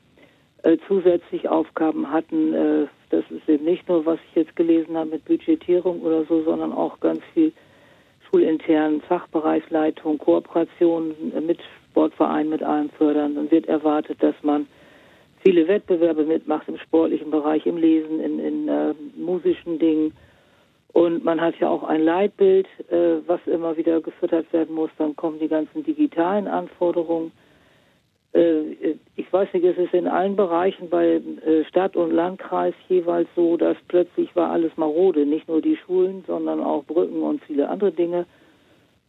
äh, zusätzlich Aufgaben hatten. Äh, das ist eben nicht nur, was ich jetzt gelesen habe mit Budgetierung oder so, sondern auch ganz viel schulintern Fachbereichsleitung, Kooperation mit Sportverein mit allem fördern. Dann wird erwartet, dass man viele Wettbewerbe mitmacht im sportlichen Bereich, im Lesen, in, in äh, musischen Dingen. Und man hat ja auch ein Leitbild, äh, was immer wieder gefüttert werden muss. Dann kommen die ganzen digitalen Anforderungen. Äh, ich weiß nicht, es ist in allen Bereichen bei äh, Stadt und Landkreis jeweils so, dass plötzlich war alles marode. Nicht nur die Schulen, sondern auch Brücken und viele andere Dinge.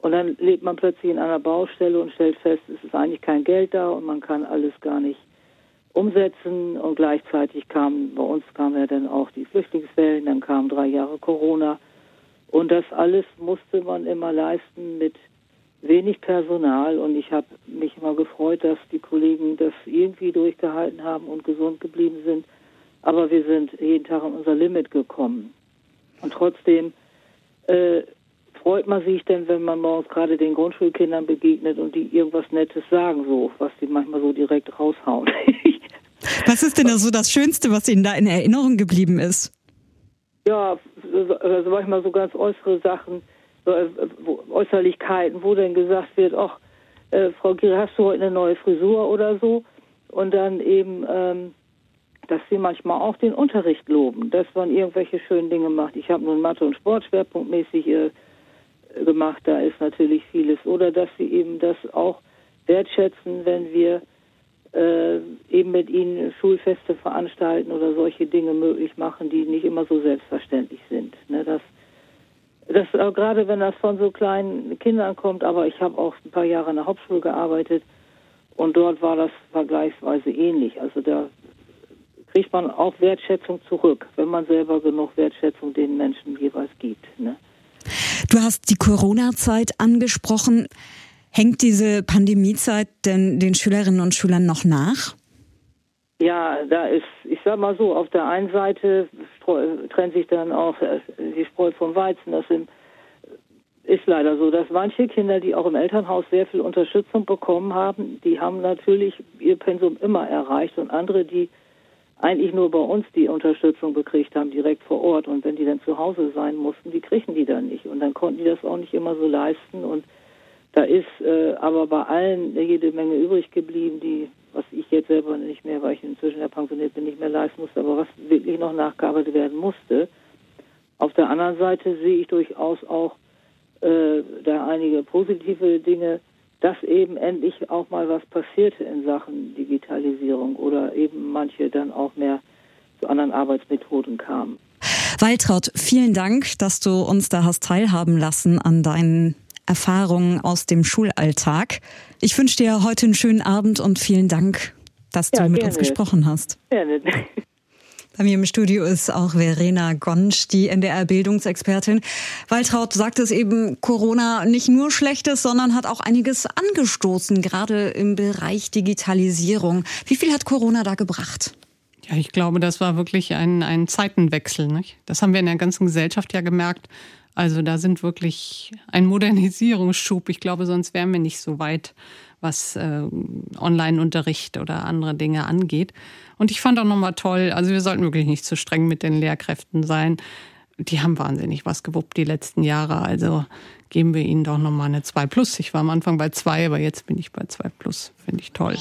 Und dann lebt man plötzlich in einer Baustelle und stellt fest, es ist eigentlich kein Geld da und man kann alles gar nicht umsetzen. Und gleichzeitig kam, bei uns kamen ja dann auch die Flüchtlingswellen, dann kamen drei Jahre Corona. Und das alles musste man immer leisten mit wenig Personal. Und ich habe mich immer gefreut, dass die Kollegen das irgendwie durchgehalten haben und gesund geblieben sind. Aber wir sind jeden Tag an unser Limit gekommen. Und trotzdem äh, freut man sich denn, wenn man morgens gerade den Grundschulkindern begegnet und die irgendwas Nettes sagen, so, was die manchmal so direkt raushauen. was ist denn so das Schönste, was Ihnen da in Erinnerung geblieben ist? Ja, also manchmal so ganz äußere Sachen, äh, Äußerlichkeiten, wo dann gesagt wird, ach, äh, Frau Gere, hast du heute eine neue Frisur oder so? Und dann eben, ähm, dass sie manchmal auch den Unterricht loben, dass man irgendwelche schönen Dinge macht. Ich habe nun Mathe- und Sportschwerpunktmäßig äh, gemacht, da ist natürlich vieles. Oder dass sie eben das auch wertschätzen, wenn wir äh, eben mit ihnen Schulfeste veranstalten oder solche Dinge möglich machen, die nicht immer so selbstverständlich sind. Ne, das, das äh, gerade wenn das von so kleinen Kindern kommt, aber ich habe auch ein paar Jahre in der Hauptschule gearbeitet und dort war das vergleichsweise ähnlich. Also da kriegt man auch Wertschätzung zurück, wenn man selber genug Wertschätzung den Menschen jeweils gibt. Ne? Du hast die Corona-Zeit angesprochen. Hängt diese Pandemiezeit denn den Schülerinnen und Schülern noch nach? Ja, da ist, ich sag mal so, auf der einen Seite trennt sich dann auch äh, die Spreu vom Weizen. Das ist leider so, dass manche Kinder, die auch im Elternhaus sehr viel Unterstützung bekommen haben, die haben natürlich ihr Pensum immer erreicht und andere, die eigentlich nur bei uns die Unterstützung bekriegt haben, direkt vor Ort. Und wenn die dann zu Hause sein mussten, die kriegen die dann nicht. Und dann konnten die das auch nicht immer so leisten. Und da ist äh, aber bei allen jede Menge übrig geblieben, die, was ich jetzt selber nicht mehr, weil ich inzwischen der pensioniert bin, nicht mehr leisten musste, aber was wirklich noch nachgearbeitet werden musste. Auf der anderen Seite sehe ich durchaus auch äh, da einige positive Dinge, dass eben endlich auch mal was passierte in Sachen Digitalisierung oder eben manche dann auch mehr zu anderen Arbeitsmethoden kamen. Waltraud, vielen Dank, dass du uns da hast teilhaben lassen an deinen Erfahrungen aus dem Schulalltag. Ich wünsche dir heute einen schönen Abend und vielen Dank, dass ja, du mit gerne. uns gesprochen hast. Gerne. Bei mir im Studio ist auch Verena Gonsch, die NDR-Bildungsexpertin. Waltraud sagt es eben, Corona nicht nur Schlechtes, sondern hat auch einiges angestoßen, gerade im Bereich Digitalisierung. Wie viel hat Corona da gebracht? Ja, ich glaube, das war wirklich ein, ein Zeitenwechsel. Nicht? Das haben wir in der ganzen Gesellschaft ja gemerkt. Also da sind wirklich ein Modernisierungsschub. Ich glaube, sonst wären wir nicht so weit, was äh, Online-Unterricht oder andere Dinge angeht. Und ich fand auch nochmal toll, also wir sollten wirklich nicht zu streng mit den Lehrkräften sein. Die haben wahnsinnig was gewuppt die letzten Jahre. Also geben wir ihnen doch nochmal eine 2 Plus. Ich war am Anfang bei 2, aber jetzt bin ich bei 2 Plus. Finde ich toll.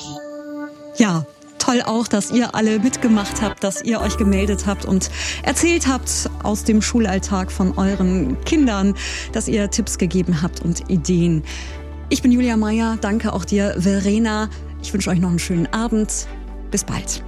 Ja, toll auch, dass ihr alle mitgemacht habt, dass ihr euch gemeldet habt und erzählt habt aus dem Schulalltag von euren Kindern, dass ihr Tipps gegeben habt und Ideen. Ich bin Julia Meyer. Danke auch dir, Verena. Ich wünsche euch noch einen schönen Abend. Bis bald.